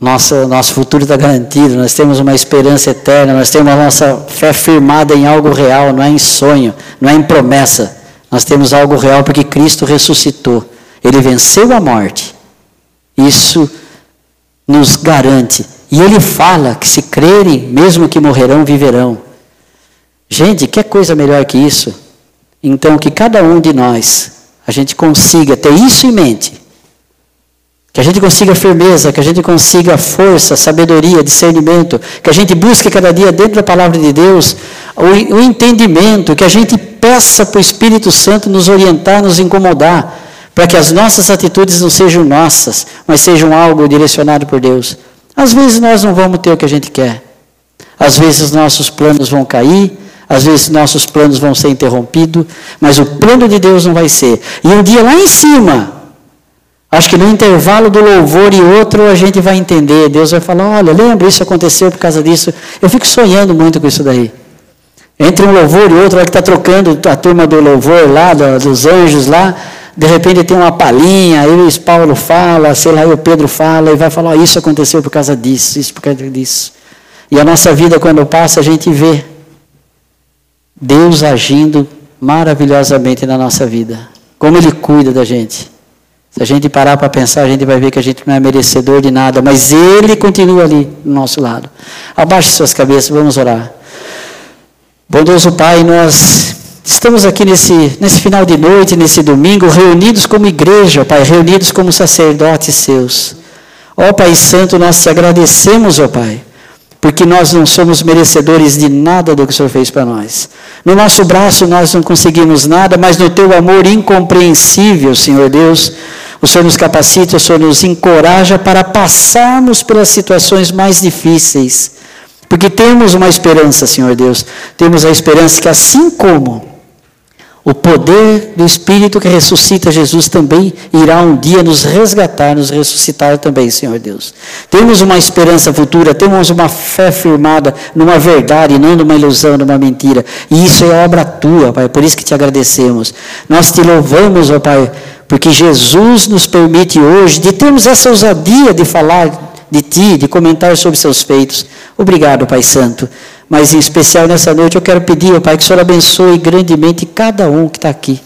nosso, nosso futuro está garantido, nós temos uma esperança eterna, nós temos a nossa fé firmada em algo real, não é em sonho, não é em promessa. Nós temos algo real porque Cristo ressuscitou. Ele venceu a morte. Isso nos garante. E ele fala que se crerem, mesmo que morrerão, viverão. Gente, que coisa melhor que isso? Então, que cada um de nós, a gente consiga ter isso em mente. Que a gente consiga firmeza, que a gente consiga força, sabedoria, discernimento, que a gente busque cada dia dentro da palavra de Deus o, o entendimento, que a gente peça para o Espírito Santo nos orientar, nos incomodar para que as nossas atitudes não sejam nossas, mas sejam algo direcionado por Deus. Às vezes nós não vamos ter o que a gente quer. Às vezes nossos planos vão cair, às vezes nossos planos vão ser interrompidos, mas o plano de Deus não vai ser. E um dia lá em cima, acho que no intervalo do louvor e outro a gente vai entender. Deus vai falar: olha, lembra, isso aconteceu por causa disso. Eu fico sonhando muito com isso daí. Entre um louvor e outro, que está trocando a turma do louvor lá, dos anjos lá, de repente tem uma palhinha, aí o Paulo fala, sei lá, o Pedro fala, e vai falar, oh, isso aconteceu por causa disso, isso por causa disso. E a nossa vida, quando passa, a gente vê Deus agindo maravilhosamente na nossa vida. Como Ele cuida da gente. Se a gente parar para pensar, a gente vai ver que a gente não é merecedor de nada, mas Ele continua ali do nosso lado. Abaixe suas cabeças, vamos orar. Bondoso Pai, nós Estamos aqui nesse, nesse final de noite, nesse domingo, reunidos como igreja, Pai, reunidos como sacerdotes seus. Ó Pai Santo, nós te agradecemos, ó Pai, porque nós não somos merecedores de nada do que o Senhor fez para nós. No nosso braço nós não conseguimos nada, mas no teu amor incompreensível, Senhor Deus, o Senhor nos capacita, o Senhor nos encoraja para passarmos pelas situações mais difíceis. Porque temos uma esperança, Senhor Deus. Temos a esperança que assim como o poder do Espírito que ressuscita Jesus também irá um dia nos resgatar, nos ressuscitar também, Senhor Deus. Temos uma esperança futura, temos uma fé firmada numa verdade, não numa ilusão, numa mentira. E isso é obra tua, Pai, por isso que te agradecemos. Nós te louvamos, ó Pai, porque Jesus nos permite hoje de termos essa ousadia de falar de ti, de comentar sobre seus feitos. Obrigado, Pai Santo. Mas em especial nessa noite eu quero pedir, Pai, que o Senhor abençoe grandemente cada um que está aqui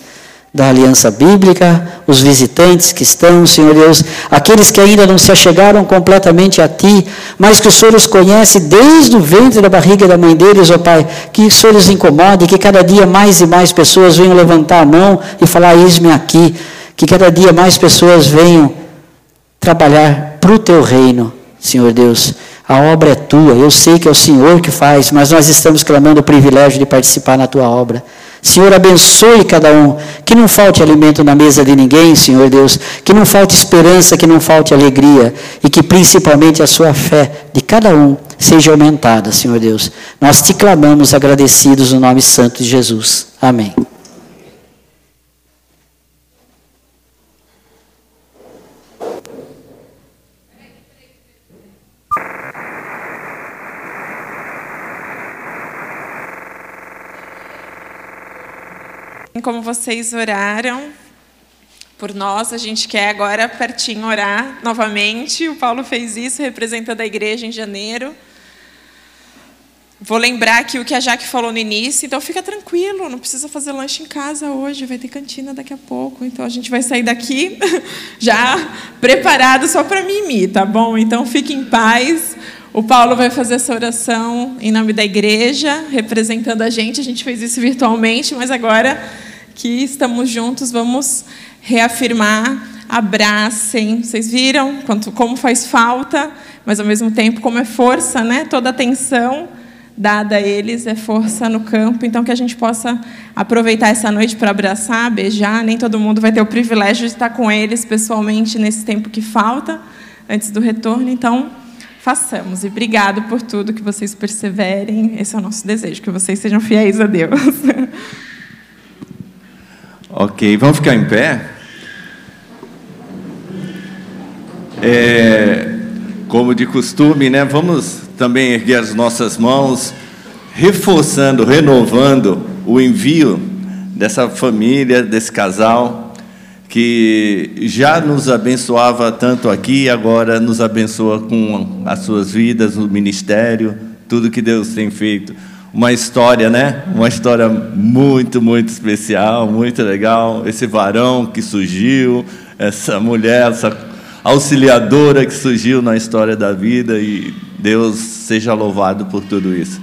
da Aliança Bíblica, os visitantes que estão, Senhor Deus, aqueles que ainda não se achegaram completamente a Ti, mas que o Senhor os conhece desde o ventre da barriga da mãe deles, ó oh Pai, que o Senhor os incomode, que cada dia mais e mais pessoas venham levantar a mão e falar, eis-me aqui, que cada dia mais pessoas venham trabalhar para o Teu reino, Senhor Deus. A obra é tua, eu sei que é o Senhor que faz, mas nós estamos clamando o privilégio de participar na tua obra. Senhor, abençoe cada um, que não falte alimento na mesa de ninguém, Senhor Deus, que não falte esperança, que não falte alegria, e que principalmente a sua fé de cada um seja aumentada, Senhor Deus. Nós te clamamos agradecidos no nome santo de Jesus. Amém. Como vocês oraram por nós, a gente quer agora pertinho orar novamente. O Paulo fez isso representando a igreja em janeiro. Vou lembrar aqui o que a Jaque falou no início, então fica tranquilo, não precisa fazer lanche em casa hoje, vai ter cantina daqui a pouco. Então a gente vai sair daqui já preparado só para mimir, tá bom? Então fique em paz. O Paulo vai fazer essa oração em nome da igreja, representando a gente. A gente fez isso virtualmente, mas agora que estamos juntos, vamos reafirmar, abracem. Vocês viram quanto, como faz falta, mas ao mesmo tempo como é força, né? Toda atenção dada a eles é força no campo. Então que a gente possa aproveitar essa noite para abraçar, beijar. Nem todo mundo vai ter o privilégio de estar com eles pessoalmente nesse tempo que falta antes do retorno. Então façamos. E obrigado por tudo que vocês perseverem. Esse é o nosso desejo, que vocês sejam fiéis a Deus. Ok, vamos ficar em pé? É, como de costume, né? Vamos também erguer as nossas mãos, reforçando, renovando o envio dessa família, desse casal, que já nos abençoava tanto aqui agora nos abençoa com as suas vidas, o ministério, tudo que Deus tem feito uma história, né? Uma história muito, muito especial, muito legal. Esse varão que surgiu, essa mulher, essa auxiliadora que surgiu na história da vida e Deus seja louvado por tudo isso.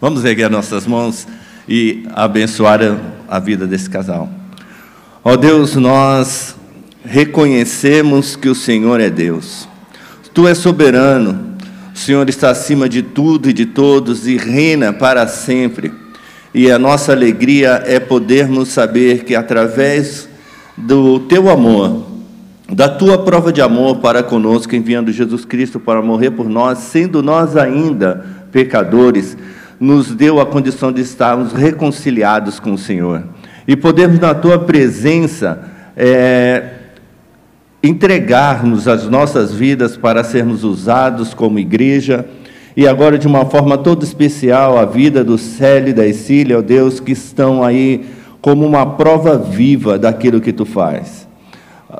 Vamos erguer nossas mãos e abençoar a vida desse casal. Ó Deus, nós reconhecemos que o Senhor é Deus. Tu és soberano, o Senhor está acima de tudo e de todos e reina para sempre. E a nossa alegria é podermos saber que através do teu amor, da tua prova de amor para conosco, enviando Jesus Cristo para morrer por nós, sendo nós ainda pecadores, nos deu a condição de estarmos reconciliados com o Senhor. E podemos, na tua presença, é, entregarmos as nossas vidas para sermos usados como igreja. E agora, de uma forma toda especial, a vida do Célio e da Escília, ó Deus, que estão aí como uma prova viva daquilo que tu faz.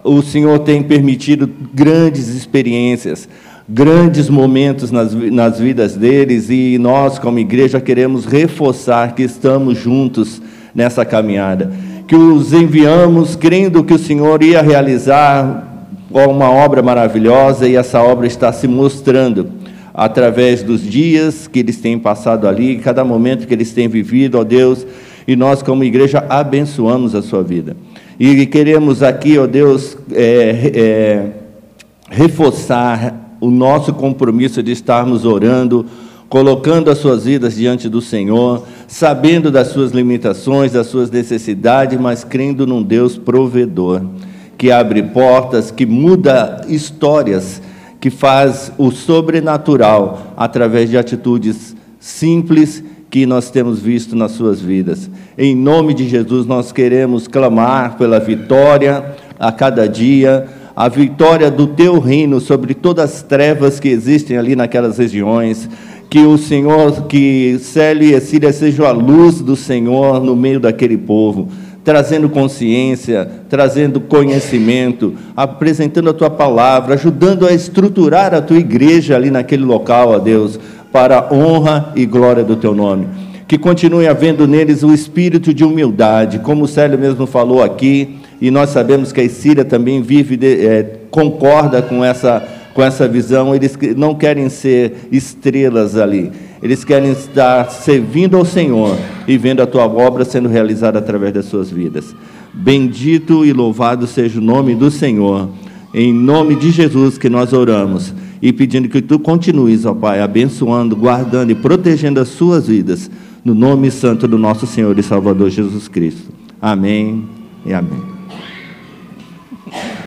O Senhor tem permitido grandes experiências, grandes momentos nas, nas vidas deles, e nós, como igreja, queremos reforçar que estamos juntos nessa caminhada. Que os enviamos crendo que o Senhor ia realizar uma obra maravilhosa e essa obra está se mostrando através dos dias que eles têm passado ali, cada momento que eles têm vivido, ó Deus, e nós, como igreja, abençoamos a sua vida. E queremos aqui, ó Deus, é, é, reforçar o nosso compromisso de estarmos orando, colocando as suas vidas diante do Senhor, sabendo das suas limitações, das suas necessidades, mas crendo num Deus provedor que abre portas, que muda histórias, que faz o sobrenatural através de atitudes simples que nós temos visto nas suas vidas. Em nome de Jesus, nós queremos clamar pela vitória a cada dia, a vitória do teu reino sobre todas as trevas que existem ali naquelas regiões. Que o Senhor, que Célio e Essília sejam a luz do Senhor no meio daquele povo trazendo consciência, trazendo conhecimento, apresentando a tua palavra, ajudando a estruturar a tua igreja ali naquele local, ó Deus, para a honra e glória do teu nome. Que continue havendo neles o espírito de humildade, como o Célio mesmo falou aqui, e nós sabemos que a Síria também vive, de, é, concorda com essa, com essa visão, eles não querem ser estrelas ali, eles querem estar servindo ao Senhor e vendo a tua obra sendo realizada através das suas vidas. Bendito e louvado seja o nome do Senhor. Em nome de Jesus que nós oramos e pedindo que tu continues, ó Pai, abençoando, guardando e protegendo as suas vidas, no nome santo do nosso Senhor e Salvador Jesus Cristo. Amém e amém.